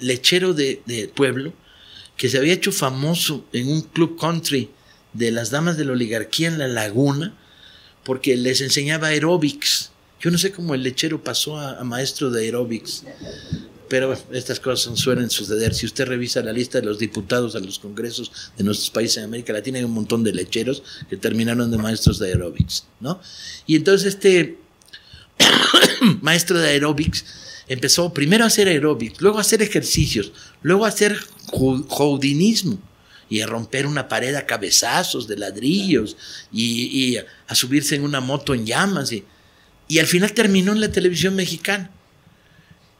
lechero de, de pueblo que se había hecho famoso en un club country de las damas de la oligarquía en la laguna, porque les enseñaba aeróbics. Yo no sé cómo el lechero pasó a, maestro de aeróbics, pero estas cosas suelen suceder. Si usted revisa la lista de los diputados a los congresos de nuestros países en América Latina, hay un montón de lecheros que terminaron de maestros de aeróbics, ¿no? Y entonces este [COUGHS] maestro de aeróbics empezó primero a hacer aeróbics, luego a hacer ejercicios, luego a hacer jodinismo y a romper una pared a cabezazos de ladrillos y, a subirse en una moto en llamas y, al final terminó en la televisión mexicana.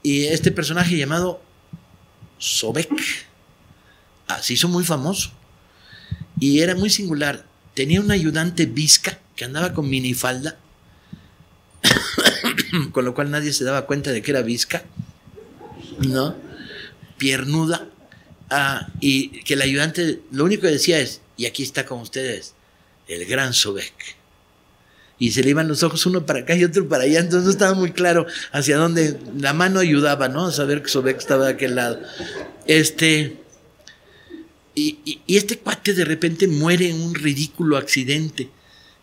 Y este personaje llamado Sobek ah, se hizo muy famoso. Y era muy singular. Tenía un ayudante visca que andaba con minifalda, [COUGHS] con lo cual nadie se daba cuenta de que era visca, ¿no? Piernuda. Ah, y que el ayudante lo único que decía es, y aquí está con ustedes, el gran Sobek y se le iban los ojos uno para acá y otro para allá, entonces no estaba muy claro hacia dónde la mano ayudaba, ¿no? A saber que Sobek estaba de aquel lado. Este, y, este cuate de repente muere en un ridículo accidente,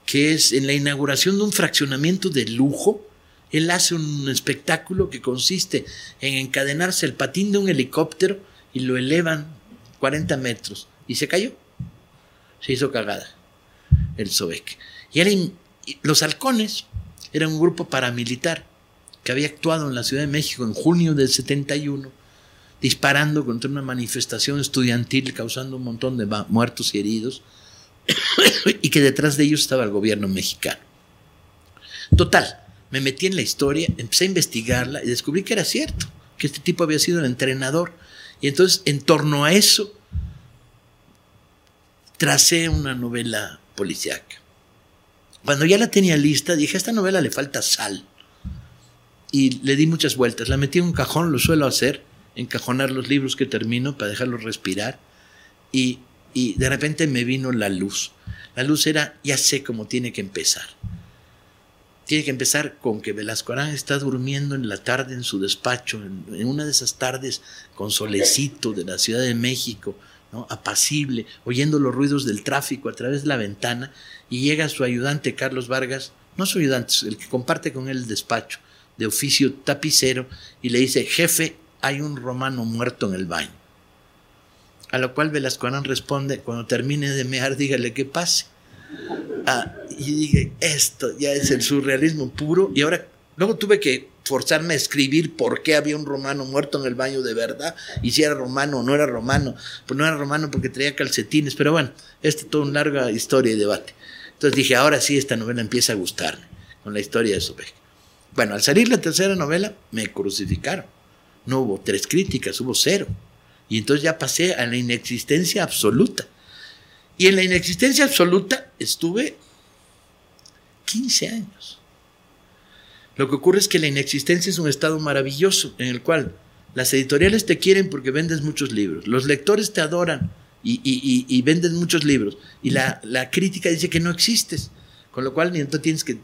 que es en la inauguración de un fraccionamiento de lujo. Él hace un espectáculo que consiste en encadenarse el patín de un helicóptero y lo elevan 40 metros. Y se cayó. Se hizo cagada el Sobek. Y era los halcones eran un grupo paramilitar que había actuado en la Ciudad de México en junio del 71, disparando contra una manifestación estudiantil, causando un montón de muertos y heridos, [COUGHS] y que detrás de ellos estaba el gobierno mexicano. Total, me metí en la historia, empecé a investigarla y descubrí que era cierto, que este tipo había sido el entrenador. Y entonces, en torno a eso, tracé una novela policíaca. Cuando ya la tenía lista, dije, a esta novela le falta sal. Y le di muchas vueltas. La metí en un cajón, lo suelo hacer, encajonar los libros que termino para dejarlos respirar. Y, y de repente me vino la luz. La luz era, ya sé cómo tiene que empezar. Tiene que empezar con que Velasco Arán está durmiendo en la tarde en su despacho, en una de esas tardes con solecito de la Ciudad de México, apacible, oyendo los ruidos del tráfico a través de la ventana, y llega su ayudante Carlos Vargas, no su ayudante, el que comparte con él el despacho, de oficio tapicero, y le dice, jefe, hay un romano muerto en el baño. A lo cual Velasco responde, cuando termine de mear, dígale que pase. Ah, y dije, esto ya es el surrealismo puro, y ahora, luego tuve que forzarme a escribir por qué había un romano muerto en el baño de verdad, y si era romano o no era romano. Pues no era romano porque traía calcetines, pero bueno, esta es toda una larga historia y debate. Entonces dije, ahora sí esta novela empieza a gustarme, con la historia de Sobek. Bueno, al salir la tercera novela, me crucificaron. No hubo tres críticas, hubo cero. Y entonces ya pasé a la inexistencia absoluta. Y en la inexistencia absoluta estuve 15 años. Lo que ocurre es que la inexistencia es un estado maravilloso en el cual las editoriales te quieren porque vendes muchos libros, los lectores te adoran y, venden muchos libros, y la, crítica dice que no existes, con lo cual entonces tienes que,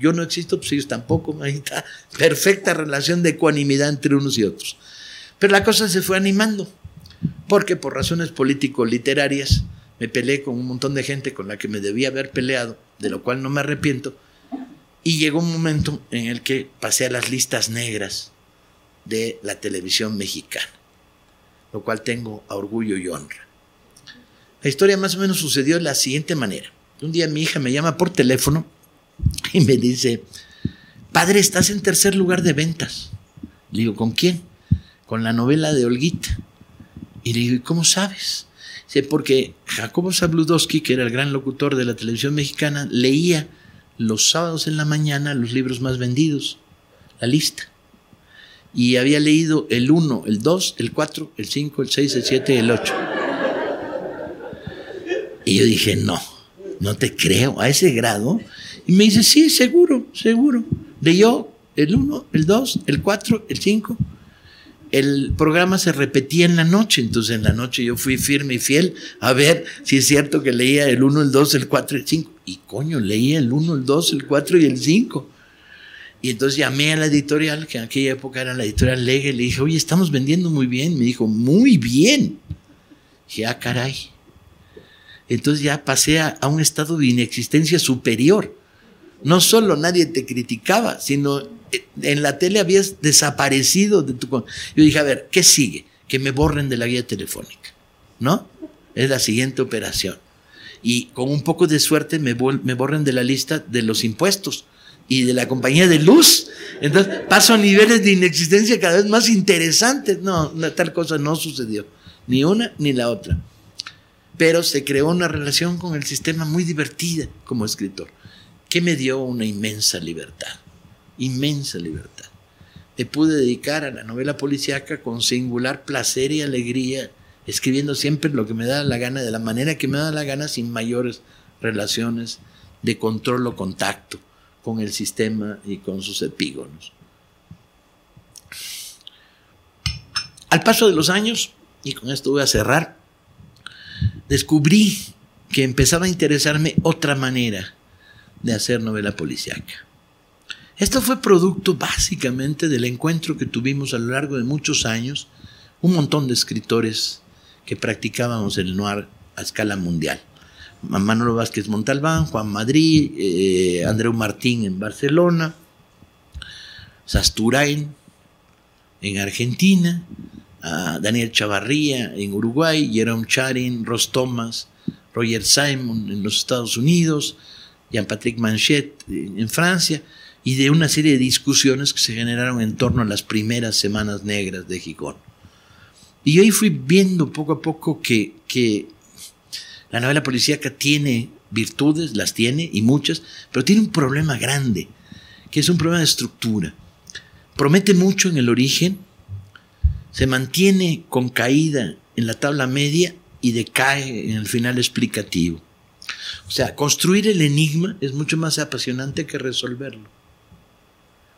yo no existo, pues ellos tampoco, [LAUGHS] ahí está, perfecta relación de ecuanimidad entre unos y otros. Pero la cosa se fue animando, porque por razones político-literarias me peleé con un montón de gente con la que me debía haber peleado, de lo cual no me arrepiento, y llegó un momento en el que pasé a las listas negras de la televisión mexicana, lo cual tengo orgullo y honra. La historia más o menos sucedió de la siguiente manera. Un día mi hija me llama por teléfono y me dice, padre, estás en tercer lugar de ventas. Le digo, ¿con quién? Con la novela de Olguita. Y le digo, ¿y cómo sabes? Sé porque Jacobo Zabludowski, que era el gran locutor de la televisión mexicana, leía los sábados en la mañana los libros más vendidos, la lista. Y había leído el 1, el 2, el 4, el 5, el 6, el 7 y el 8. Y yo dije, no, no te creo, a ese grado. Y me dice, sí, seguro, seguro. Leyó el 1, el 2, el 4, el 5 el programa se repetía en la noche, entonces en la noche yo fui firme y fiel a ver si es cierto que leía el 1, el 2, el 4, el 5. Y coño, leía el 1, el 2, el 4 y el 5. Y entonces llamé a la editorial, que en aquella época era la editorial Lega, y le dije, oye, estamos vendiendo muy bien. Me dijo, muy bien. dije, ah, caray. Entonces ya pasé a, a un estado de inexistencia superior. No solo nadie te criticaba, sino en la tele habías desaparecido de tu... Yo dije, a ver, ¿qué sigue? Que me borren de la guía telefónica, ¿no? Es la siguiente operación. Y con un poco de suerte me, me borren de la lista de los impuestos y de la compañía de luz. Entonces paso a niveles de inexistencia cada vez más interesantes. No, tal cosa no sucedió. Ni una ni la otra. Pero se creó una relación con el sistema muy divertida como escritor, que me dio una inmensa libertad inmensa libertad. me pude dedicar a la novela policíaca con singular placer y alegría, escribiendo siempre lo que me da la gana, de la manera que me da la gana, sin mayores relaciones de control o contacto con el sistema y con sus epígonos. Al paso de los años, y con esto voy a cerrar, descubrí que empezaba a interesarme otra manera de hacer novela policíaca. Esto fue producto básicamente del encuentro que tuvimos a lo largo de muchos años, un montón de escritores que practicábamos el noir a escala mundial. Manolo Vázquez Montalbán, Juan Madrid, eh, Andreu Martín en Barcelona, Sasturain en Argentina, Daniel Chavarría en Uruguay, Jerome Charin, Ross Thomas, Roger Simon en los Estados Unidos, Jean-Patrick Manchet en Francia, y de una serie de discusiones que se generaron en torno a las primeras semanas negras de Gijón. Y ahí fui viendo poco a poco que, que la novela policíaca tiene virtudes, las tiene y muchas, pero tiene un problema grande, que es un problema de estructura. Promete mucho en el origen, se mantiene con caída en la tabla media y decae en el final explicativo. O sea, construir el enigma es mucho más apasionante que resolverlo.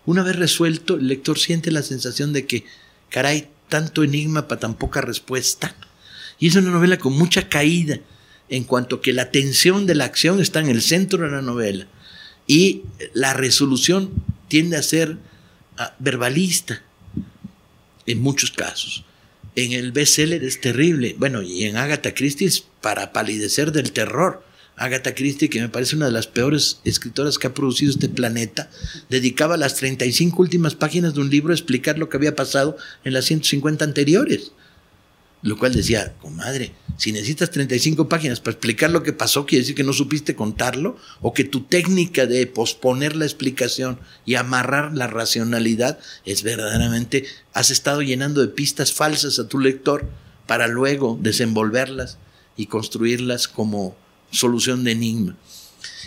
Una vez resuelto, el lector siente la sensación de que, caray, tanto enigma para tan poca respuesta. Y es una novela con mucha caída, en cuanto que la tensión de la acción está en el centro de la novela. Y la resolución tiende a ser ah, verbalista en muchos casos. En el bestseller es terrible. Bueno, y en Agatha Christie es para palidecer del terror. Agatha Christie, que me parece una de las peores escritoras que ha producido este planeta, dedicaba las 35 últimas páginas de un libro a explicar lo que había pasado en las 150 anteriores. Lo cual decía, comadre, si necesitas 35 páginas para explicar lo que pasó, quiere decir que no supiste contarlo, o que tu técnica de posponer la explicación y amarrar la racionalidad es verdaderamente, has estado llenando de pistas falsas a tu lector para luego desenvolverlas y construirlas como solución de enigma.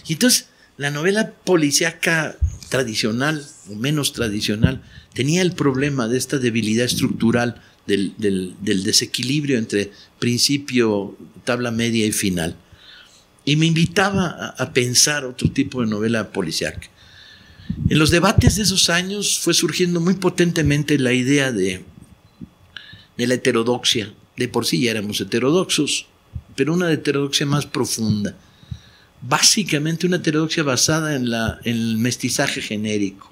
Y entonces la novela policíaca tradicional o menos tradicional tenía el problema de esta debilidad estructural del, desequilibrio entre principio, tabla media y final. Y me invitaba a, pensar otro tipo de novela policíaca. En los debates de esos años fue surgiendo muy potentemente la idea de, de la heterodoxia. De por sí ya éramos heterodoxos, pero una heterodoxia más profunda. Básicamente una heterodoxia basada en, el mestizaje genérico.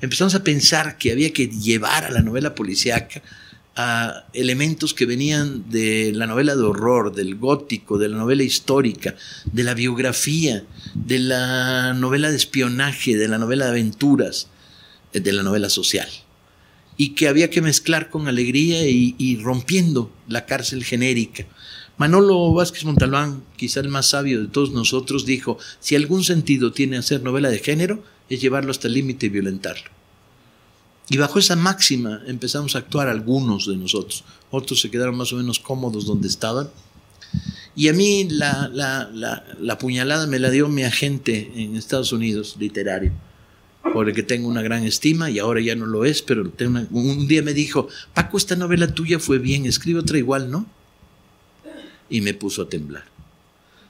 Empezamos a pensar que había que llevar a la novela policíaca a elementos que venían de la novela de horror, del gótico, de la novela histórica, de la biografía, de la novela de espionaje, de la novela de aventuras, eh, de la novela social. Y que había que mezclar con alegría y, y rompiendo la cárcel genérica Manolo Vázquez Montalbán, quizá el más sabio de todos nosotros, dijo, si algún sentido tiene hacer novela de género, es llevarlo hasta el límite y violentarlo. Y bajo esa máxima empezamos a actuar algunos de nosotros. Otros se quedaron más o menos cómodos donde estaban. Y a mí la, la, puñalada me la dio mi agente en Estados Unidos, literario, por el que tengo una gran estima y ahora ya no lo es, pero un día me dijo, Paco, esta novela tuya fue bien, escribe otra igual, ¿no? Y me puso a temblar.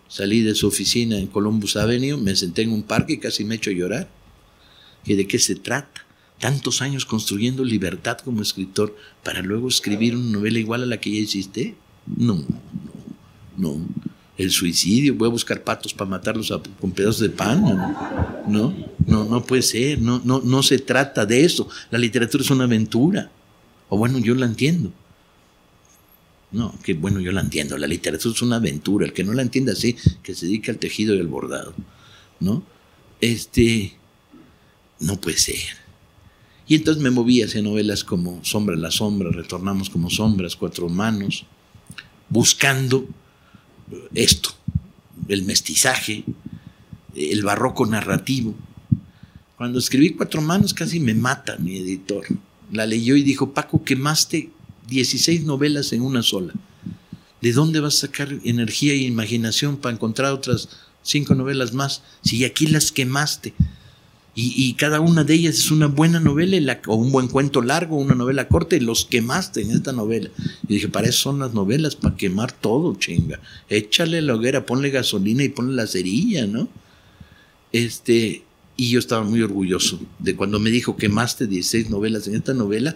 Salí de su oficina en Columbus Avenue, me senté en un parque y casi me echo a llorar. ¿Y de qué se trata? Tantos años construyendo libertad como escritor para luego escribir una novela igual a la que ya hiciste. No, no, no. El suicidio, voy a buscar patos para matarlos con pedazos de pan. No, no, no, no puede ser. No, no, no se trata de eso. La literatura es una aventura. O bueno, yo la entiendo. No, que bueno, yo la entiendo. La literatura es una aventura. El que no la entienda así, que se dedica al tejido y al bordado. ¿No? Este. No puede ser. Y entonces me moví hacia novelas como Sombra la Sombra, Retornamos como Sombras, Cuatro Manos, buscando esto, el mestizaje, el barroco narrativo. Cuando escribí Cuatro Manos casi me mata mi editor. La leyó y dijo, Paco, quemaste 16 novelas en una sola. ¿De dónde vas a sacar energía e imaginación para encontrar otras cinco novelas más si aquí las quemaste? Y, cada una de ellas es una buena novela o un buen cuento largo, una novela corta, y los quemaste en esta novela. Y dije, para eso son las novelas, para quemar todo, chinga. Échale la hoguera, ponle gasolina y ponle la cerilla, ¿no? Este, y yo estaba muy orgulloso de cuando me dijo quemaste 16 novelas en esta novela,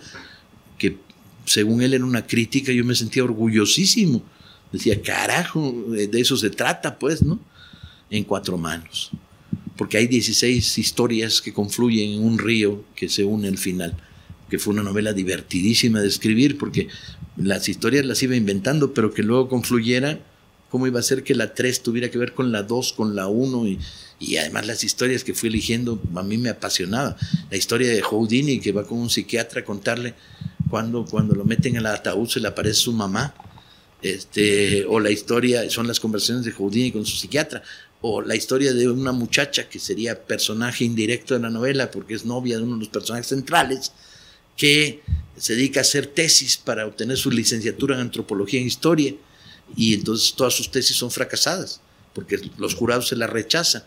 que según él era una crítica, yo me sentía orgullosísimo. Decía, carajo, de eso se trata, pues, ¿no? En cuatro manos porque hay 16 historias que confluyen en un río que se une al final, que fue una novela divertidísima de escribir, porque las historias las iba inventando, pero que luego confluyera, cómo iba a ser que la 3 tuviera que ver con la 2, con la 1, y, y además las historias que fui eligiendo a mí me apasionaba. La historia de Houdini, que va con un psiquiatra a contarle cuando, cuando lo meten en el ataúd se le aparece su mamá, este, o la historia, son las conversaciones de Houdini con su psiquiatra, o la historia de una muchacha que sería personaje indirecto de la novela porque es novia de uno de los personajes centrales, que se dedica a hacer tesis para obtener su licenciatura en antropología e historia y entonces todas sus tesis son fracasadas porque los jurados se las rechazan,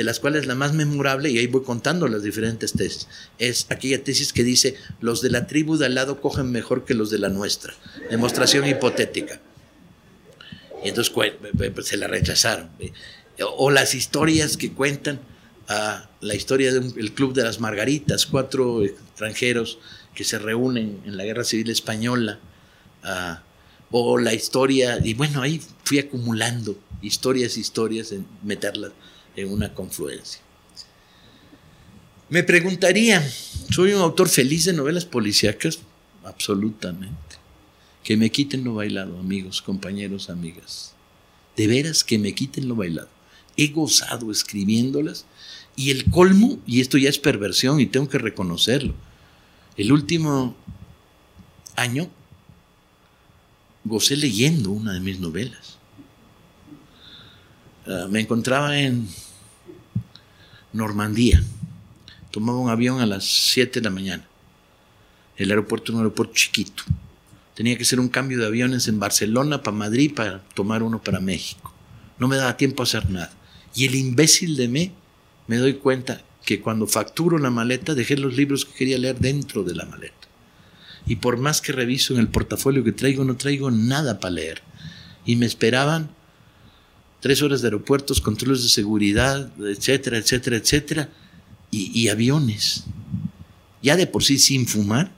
de las cuales la más memorable, y ahí voy contando las diferentes tesis, es aquella tesis que dice los de la tribu de al lado cogen mejor que los de la nuestra, demostración hipotética. Y entonces se la rechazaron. O las historias que cuentan la historia del Club de las Margaritas, cuatro extranjeros que se reúnen en la Guerra Civil Española, o la historia, y bueno, ahí fui acumulando historias, historias, en meterlas una confluencia. Me preguntaría, ¿soy un autor feliz de novelas policíacas? Absolutamente. Que me quiten lo bailado, amigos, compañeros, amigas. De veras que me quiten lo bailado he gozado escribiéndolas. Y el colmo, y esto ya es perversión y tengo que reconocerlo, el último año gocé leyendo una de mis novelas. Ah, me encontraba en Normandía. Tomaba un avión a las 7 de la mañana. El aeropuerto era un aeropuerto chiquito. Tenía que ser un cambio de aviones en Barcelona para Madrid para tomar uno para México. No me daba tiempo a hacer nada. Y el imbécil de mí, me doy cuenta que cuando facturo la maleta dejé los libros que quería leer dentro de la maleta. Y por más que reviso en el portafolio que traigo, no traigo nada para leer. Y me esperaban tres horas de aeropuertos, controles de seguridad, etcétera, etcétera, etcétera, y, aviones. Ya de por sí sin fumar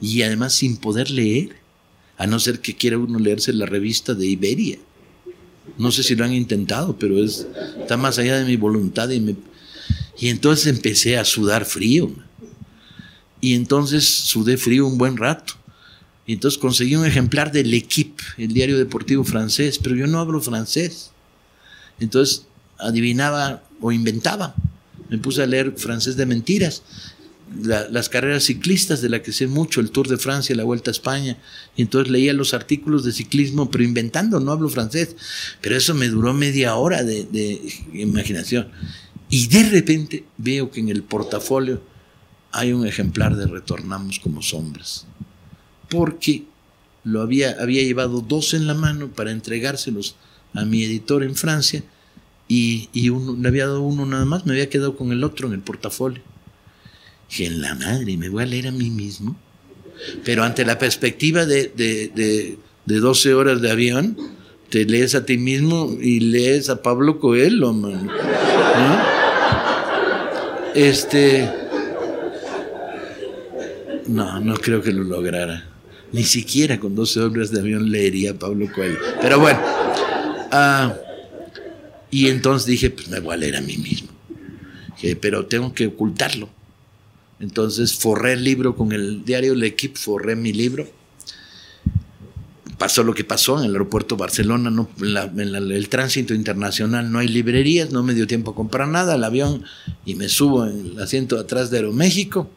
y además sin poder leer, a no ser que quiera uno leerse la revista de Iberia. No sé si lo han intentado, pero es, está más allá de mi voluntad. Y, me, y entonces empecé a sudar frío. Y entonces sudé frío un buen rato. Y entonces conseguí un ejemplar del L'Equipe, el diario deportivo francés, pero yo no hablo francés. Entonces adivinaba o inventaba. Me puse a leer francés de mentiras las carreras ciclistas de la que sé mucho, el Tour de Francia, la Vuelta a España, y entonces leía los artículos de ciclismo, pero inventando, no hablo francés, pero eso me duró media hora de, de imaginación. Y de repente veo que en el portafolio hay un ejemplar de Retornamos como sombras, porque lo había, había llevado dos en la mano para entregárselos a mi editor en Francia y, y uno, le había dado uno nada más, me había quedado con el otro en el portafolio. Dije, en la madre, me voy a leer a mí mismo. Pero ante la perspectiva de, de, 12 horas de avión, te lees a ti mismo y lees a Pablo Coelho, man. Este. No, no creo que lo lograra. Ni siquiera con 12 horas de avión leería Pablo Coelho. Pero bueno. Ah, y entonces dije, pues me voy a leer a mí mismo. pero tengo que ocultarlo. Entonces forré el libro con el diario L'Equipe, forré mi libro. Pasó lo que pasó en el aeropuerto Barcelona, en, el tránsito internacional no hay librerías, no me dio tiempo a comprar nada, el avión, y me subo en el asiento de atrás de Aeroméxico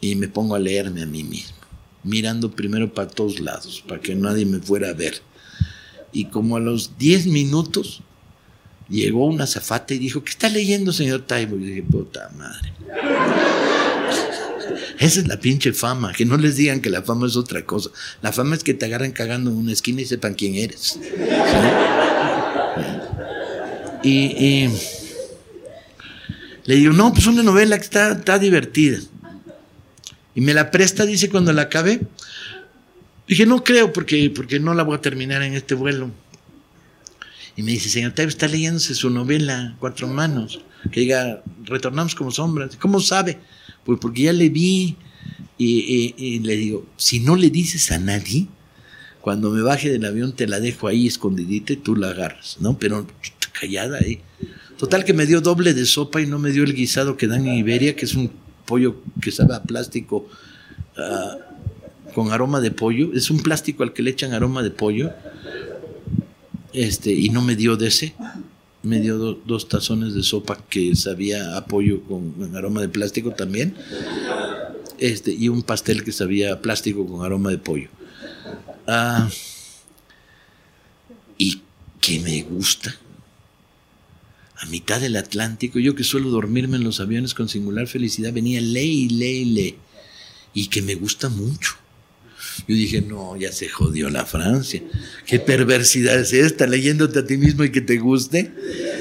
y me pongo a leerme a mí mismo, mirando primero para todos lados, para que nadie me fuera a ver. Y como a los 10 minutos llegó una zafata y dijo, ¿qué está leyendo, señor Taibo? Y dije, puta madre. [LAUGHS] Esa es la pinche fama, que no les digan que la fama es otra cosa. La fama es que te agarren cagando en una esquina y sepan quién eres. Y, Le digo, no, pues una novela que está, está divertida. Y me la presta, dice, cuando la acabe. Dije, no creo, porque, porque no la voy a terminar en este vuelo. Y me dice, señor Taibo, está leyéndose su novela, Cuatro Manos, que diga, retornamos como sombras. ¿Cómo sabe? Pues porque ya le vi. Y, le digo, si no le dices a nadie, cuando me baje del avión te la dejo ahí escondidita y tú la agarras, ¿no? Pero callada ahí. Total que me dio doble de sopa y no me dio el guisado que dan en Iberia, que es un pollo que sabe a plástico ah, con aroma de pollo. Es un plástico al que le echan aroma de pollo. Este, y no me dio de ese. Me dio dos tazones de sopa que sabía a pollo con, aroma de plástico también. Este, y un pastel que sabía a plástico con aroma de pollo. Ah, y que me gusta a mitad del Atlántico, yo que suelo dormirme en los aviones con singular felicidad, venía ley, ley, ley, y que me gusta mucho. Yo dije, no, ya se jodió la Francia. ¿Qué perversidad es esta, leyéndote a ti mismo y que te guste?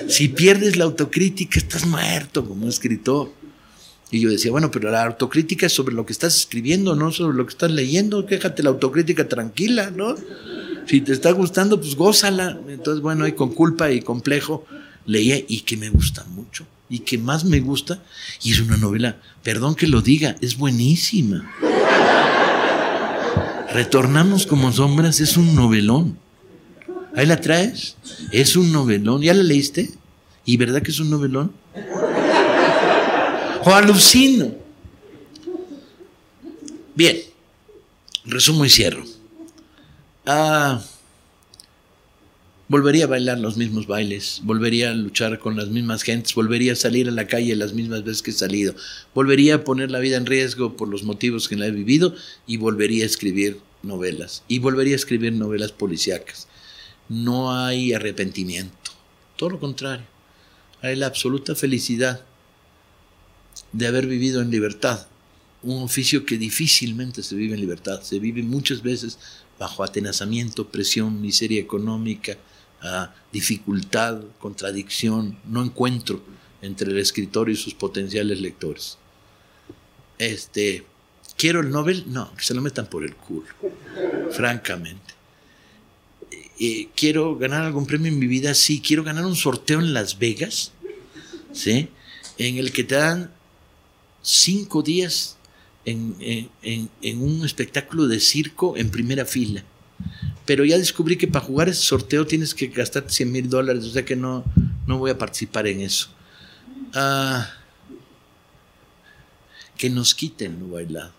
Si pierdes la autocrítica, estás muerto como escritor. Y yo decía, bueno, pero la autocrítica es sobre lo que estás escribiendo, no sobre lo que estás leyendo. Quéjate la autocrítica tranquila, ¿no? Si te está gustando, pues gózala. Entonces, bueno, y con culpa y complejo leía y que me gusta mucho y que más me gusta y es una novela, perdón que lo diga, es buenísima. Retornamos como sombras es un novelón. Ahí la traes, es un novelón. ¿Ya la leíste? ¿Y verdad que es un novelón? O alucino. Bien, resumo y cierro. Ah, volvería a bailar los mismos bailes, volvería a luchar con las mismas gentes, volvería a salir a la calle las mismas veces que he salido, volvería a poner la vida en riesgo por los motivos que la he vivido y volvería a escribir novelas, y volvería a escribir novelas policíacas. No hay arrepentimiento, todo lo contrario, hay la absoluta felicidad de haber vivido en libertad, un oficio que difícilmente se vive en libertad, se vive muchas veces bajo atenazamiento, presión, miseria económica, dificultad, contradicción, no encuentro entre el escritor y sus potenciales lectores. Este, ¿Quiero el Nobel? No, que se lo metan por el culo, francamente. Eh, ¿Quiero ganar algún premio en mi vida? Sí. ¿Quiero ganar un sorteo en Las Vegas? ¿Sí? En el que te dan cinco días en, en un espectáculo de circo en primera fila pero ya descubrí que para jugar ese sorteo tienes que gastar 100 mil dólares, o sea que no, no voy a participar en eso. Ah, que nos quiten lo bailado.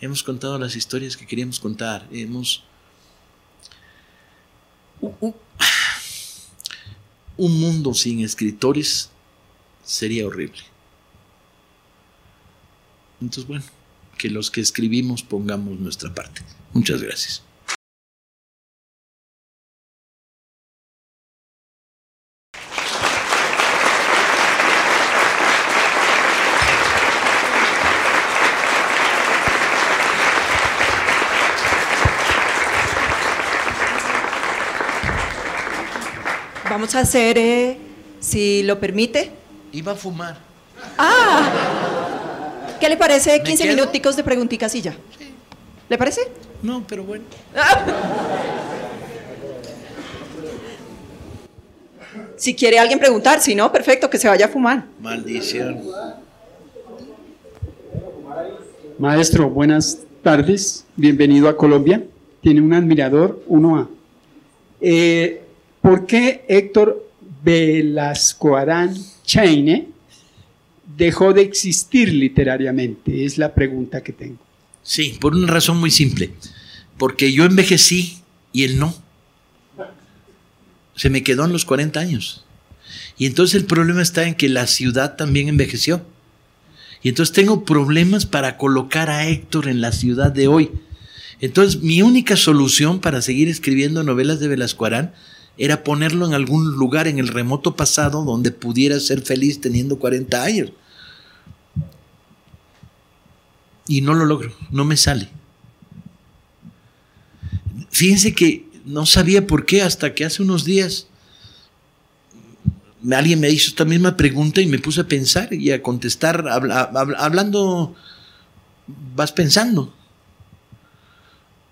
Hemos contado las historias que queríamos contar. Hemos. un mundo sin escritores sería horrible. Entonces, bueno que los que escribimos pongamos nuestra parte. Muchas gracias. Vamos a hacer, eh, si lo permite. Iba a fumar. Ah, ¿Qué le parece 15 minuticos de preguntitas y ya? ¿Le parece? No, pero bueno. [LAUGHS] Si quiere alguien preguntar, si no, perfecto, que se vaya a fumar. Maldición. Maestro, buenas tardes. Bienvenido a Colombia. Tiene un admirador, 1A. Eh, ¿Por qué Héctor Velasco Arán Chaine dejó de existir literariamente? Es la pregunta que tengo. Sí, por una razón muy simple. Porque yo envejecí y él no. Se me quedó en los 40 años. Y entonces el problema está en que la ciudad también envejeció. Y entonces tengo problemas para colocar a Héctor en la ciudad de hoy. Entonces mi única solución para seguir escribiendo novelas de Velasco Arán era ponerlo en algún lugar en el remoto pasado donde pudiera ser feliz teniendo 40 años y no lo logro, no me sale. Fíjense que no sabía por qué hasta que hace unos días alguien me hizo esta misma pregunta y me puse a pensar y a contestar, hablando, vas pensando.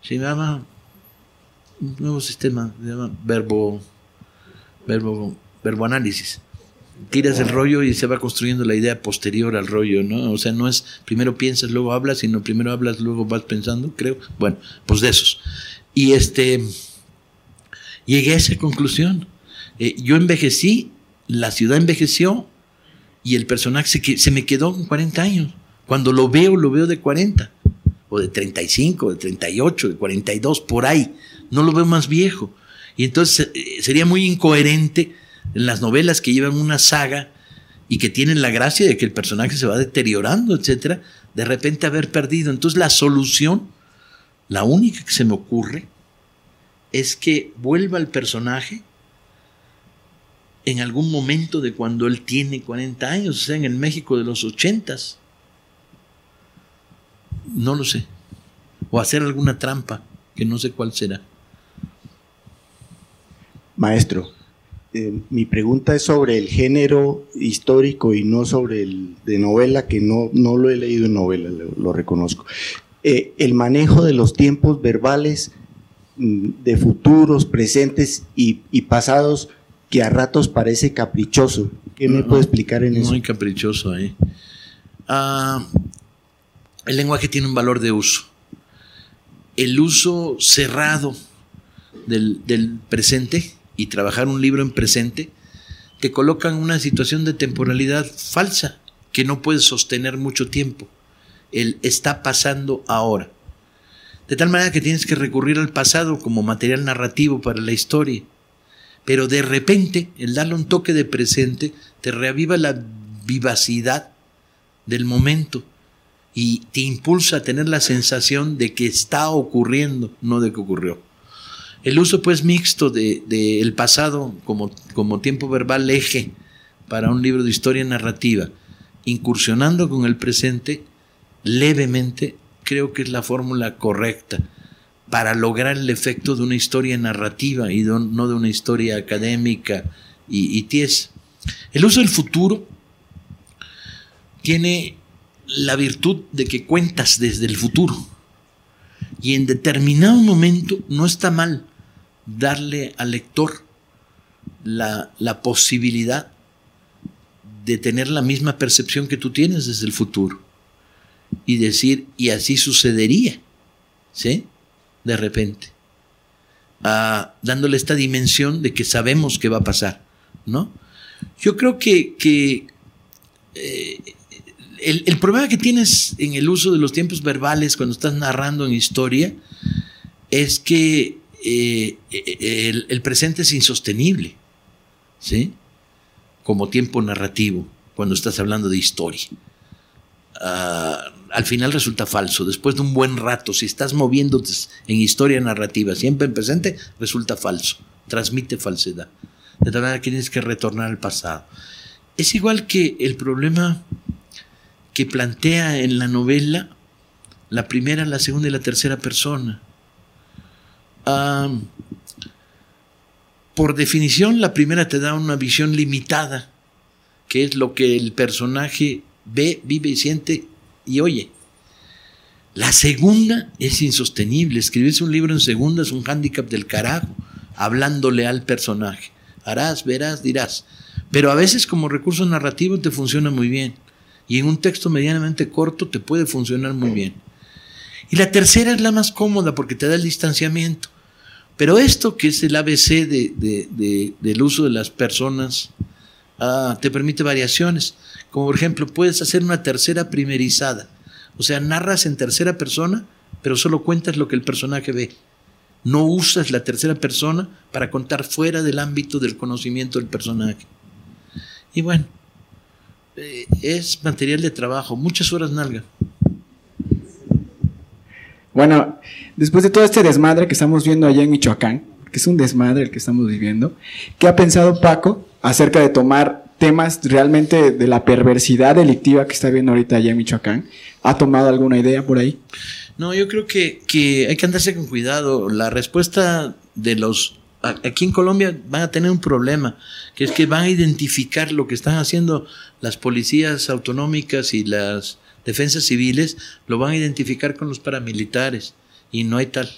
Se llama un nuevo sistema, se llama verbo, verbo, verbo análisis. Tiras el rollo y se va construyendo la idea posterior al rollo, ¿no? O sea, no es primero piensas, luego hablas, sino primero hablas, luego vas pensando, creo. Bueno, pues de esos. Y este, llegué a esa conclusión. Eh, yo envejecí, la ciudad envejeció y el personaje se, se me quedó con 40 años. Cuando lo veo, lo veo de 40, o de 35, de 38, de 42, por ahí. No lo veo más viejo. Y entonces eh, sería muy incoherente en las novelas que llevan una saga y que tienen la gracia de que el personaje se va deteriorando, etcétera, de repente haber perdido. Entonces la solución, la única que se me ocurre, es que vuelva el personaje en algún momento de cuando él tiene 40 años, o sea, en el México de los 80 No lo sé. O hacer alguna trampa, que no sé cuál será. Maestro, eh, mi pregunta es sobre el género histórico y no sobre el de novela, que no, no lo he leído en novela, lo, reconozco. Eh, el manejo de los tiempos verbales mm, de futuros, presentes y, pasados que a ratos parece caprichoso. ¿Qué me puede explicar en eso? Muy caprichoso ahí. Ah, el lenguaje tiene un valor de uso. El uso cerrado del, del presente y trabajar un libro en presente, te colocan una situación de temporalidad falsa que no puedes sostener mucho tiempo. El está pasando ahora. De tal manera que tienes que recurrir al pasado como material narrativo para la historia. Pero de repente, el darle un toque de presente te reaviva la vivacidad del momento y te impulsa a tener la sensación de que está ocurriendo, no de que ocurrió. El uso pues mixto del de, el pasado como, como tiempo verbal eje para un libro de historia narrativa, incursionando con el presente levemente, creo que es la fórmula correcta para lograr el efecto de una historia narrativa y no de una historia académica y, y ties. El uso del futuro tiene la virtud de que cuentas desde el futuro y en determinado momento no está mal darle al lector la, posibilidad de tener la misma percepción que tú tienes desde el futuro y decir, y así sucedería, ¿sí? De repente, ah, dándole esta dimensión de que sabemos que va a pasar, ¿no? Yo creo que, eh, el, el, problema que tienes en el uso de los tiempos verbales cuando estás narrando en historia es que eh, eh, el, presente es insostenible, ¿sí? Como tiempo narrativo, cuando estás hablando de historia. Ah, al final resulta falso. Después de un buen rato, si estás moviéndote en historia narrativa, siempre en presente, resulta falso. Transmite falsedad. De tal manera que tienes que retornar al pasado. Es igual que el problema que plantea en la novela la primera, la segunda y la tercera persona por definición, la primera te da una visión limitada, que es lo que el personaje ve, vive y siente y oye. La segunda es insostenible. Escribirse un libro en segunda es un hándicap del carajo, hablándole al personaje. Harás, verás, dirás. Pero a veces como recurso narrativo te funciona muy bien. Y en un texto medianamente corto te puede funcionar muy bien. Y la tercera es la más cómoda porque te da el distanciamiento. Pero esto que es el ABC del uso de las personas ah, te permite variaciones. Como por ejemplo, puedes hacer una tercera primerizada. O sea, narras en tercera persona, pero solo cuentas lo que el personaje ve. No usas la tercera persona para contar fuera del ámbito del conocimiento del personaje. Y bueno, eh, es material de trabajo, muchas horas nalga. Bueno, después de todo este desmadre que estamos viendo allá en Michoacán, que es un desmadre el que estamos viviendo, ¿qué ha pensado Paco acerca de tomar temas realmente de la perversidad delictiva que está viendo ahorita allá en Michoacán? ¿Ha tomado alguna idea por ahí? No, yo creo que, hay que andarse con cuidado. La respuesta de los aquí en Colombia van a tener un problema, que es que van a identificar lo que están haciendo las policías autonómicas y las defensas civiles, lo van a identificar con los paramilitares. Y no hay tal,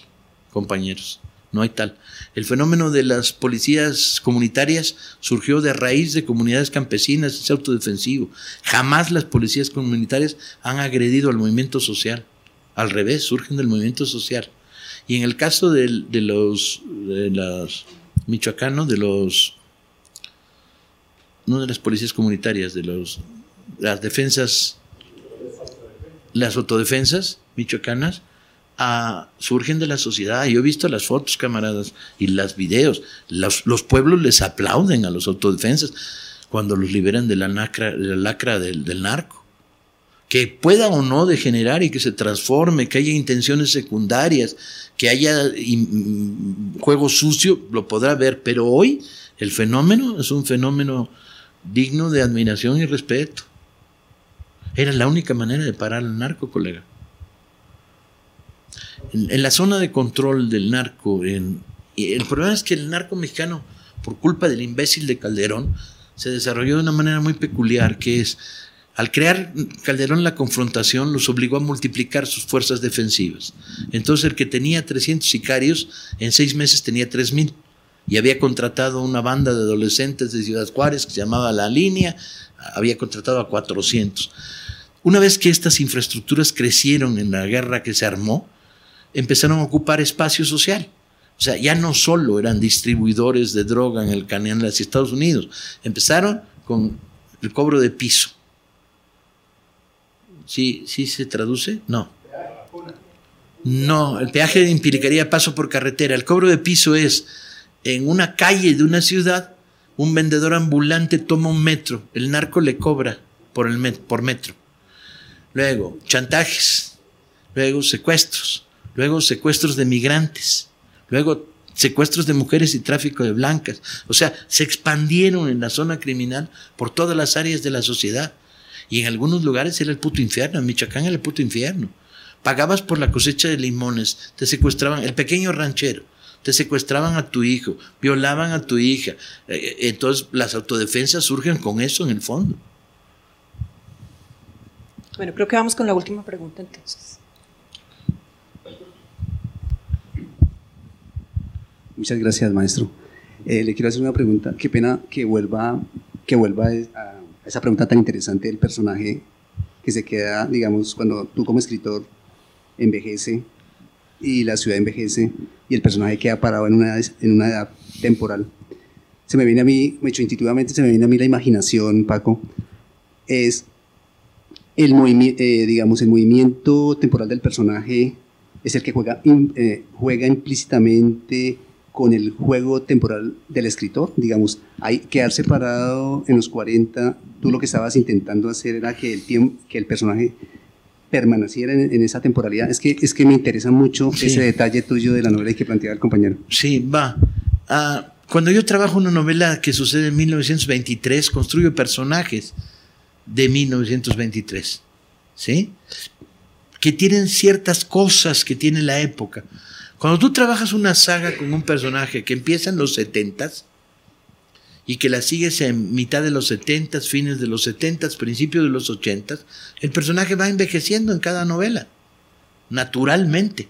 compañeros, no hay tal. El fenómeno de las policías comunitarias surgió de raíz de comunidades campesinas, es autodefensivo. Jamás las policías comunitarias han agredido al movimiento social. Al revés, surgen del movimiento social. Y en el caso de, los, michoacanos, de los, no de las policías comunitarias, de los, las defensas, las autodefensas michoacanas, surgen de la sociedad. Yo he visto las fotos, camaradas, y los videos. Los, los, pueblos les aplauden a los autodefensas cuando los liberan de la, lacra, de del, narco que pueda o no degenerar y que se transforme, que haya intenciones secundarias, que haya juego sucio, lo podrá ver, pero hoy el fenómeno es un fenómeno digno de admiración y respeto. Era la única manera de parar al narco, colega. En, la zona de control del narco, el problema es que el narco mexicano, por culpa del imbécil de Calderón, se desarrolló de una manera muy peculiar, que es al crear Calderón la confrontación, los obligó a multiplicar sus fuerzas defensivas. Entonces el que tenía 300 sicarios, en seis meses tenía 3.000 y había contratado una banda de adolescentes de Ciudad Juárez que se llamaba La Línea, había contratado a 400. Una vez que estas infraestructuras crecieron en la guerra que se armó, empezaron a ocupar espacio social. O sea, ya no solo eran distribuidores de droga en el Canal de los Estados Unidos, empezaron con el cobro de piso ¿Sí, ¿Sí se traduce? No. No, el peaje implicaría paso por carretera. El cobro de piso es en una calle de una ciudad, un vendedor ambulante toma un metro, el narco le cobra por, el por metro. Luego, chantajes, luego secuestros, luego secuestros de migrantes, luego secuestros de mujeres y tráfico de blancas. O sea, se expandieron en la zona criminal por todas las áreas de la sociedad. Y en algunos lugares era el puto infierno, en Michoacán era el puto infierno. Pagabas por la cosecha de limones, te secuestraban, el pequeño ranchero, te secuestraban a tu hijo, violaban a tu hija. Eh, eh, entonces las autodefensas surgen con eso en el fondo. Bueno, creo que vamos con la última pregunta entonces. Muchas gracias, maestro. Eh, le quiero hacer una pregunta. Qué pena que vuelva, que vuelva a esa pregunta tan interesante del personaje que se queda, digamos, cuando tú como escritor envejece y la ciudad envejece y el personaje queda parado en una, en una edad temporal. Se me viene a mí, me hecho intuitivamente, se me viene a mí la imaginación, Paco, es el, movimiento, eh, digamos, el movimiento temporal del personaje es el que juega, eh, juega implícitamente con el juego temporal del escritor, digamos, hay quedarse parado en los 40, tú lo que estabas intentando hacer era que el tiempo, que el personaje permaneciera en, esa temporalidad. Es que, es que me interesa mucho ese detalle tuyo de la novela que planteaba el compañero. Sí, va. Ah, cuando yo trabajo una novela que sucede en 1923, construyo personajes de 1923, ¿sí? Que tienen ciertas cosas que tiene la época. Cuando tú trabajas una saga con un personaje que empieza en los 70 y que la sigues en mitad de los 70 fines de los 70 principios de los 80 el personaje va envejeciendo en cada novela, naturalmente.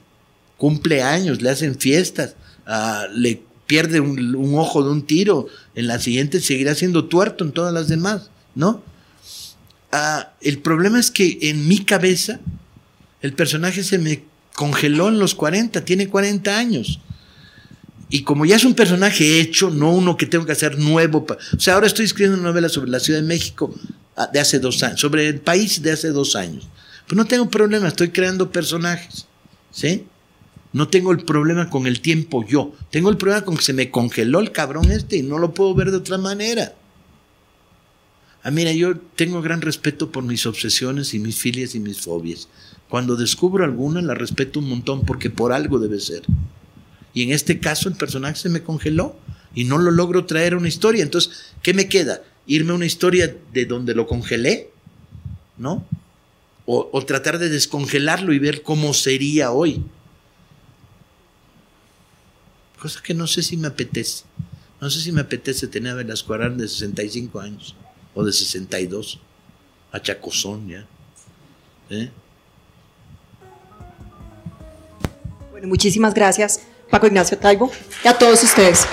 Cumple años, le hacen fiestas, ah, le pierde un, ojo de un tiro, en la siguiente seguirá siendo tuerto en todas las demás, ¿no? Ah, el problema es que en mi cabeza el personaje se me congeló en los 40, tiene 40 años. Y como ya es un personaje hecho, no uno que tengo que hacer nuevo. O sea, ahora estoy escribiendo una novela sobre la Ciudad de México ah, de hace dos años, sobre el país de hace dos años. Pues no tengo problema, estoy creando personajes. ¿Sí? No tengo el problema con el tiempo yo. Tengo el problema con que se me congeló el cabrón este y no lo puedo ver de otra manera. Ah, mira, yo tengo gran respeto por mis obsesiones y mis filias y mis fobias. Cuando descubro alguna la respeto un montón porque por algo debe ser. Y en este caso el personaje se me congeló y no lo logro traer a una historia. Entonces, ¿qué me queda? ¿Irme a una historia de donde lo congelé? ¿No? O, tratar de descongelarlo y ver cómo sería hoy. Cosa que no sé si me apetece. No sé si me apetece tener a Velasco Arán de 65 años o de 62. A Chacozón ya. ¿Eh? Bueno, muchísimas gracias, Paco Ignacio Taibo, y a todos ustedes.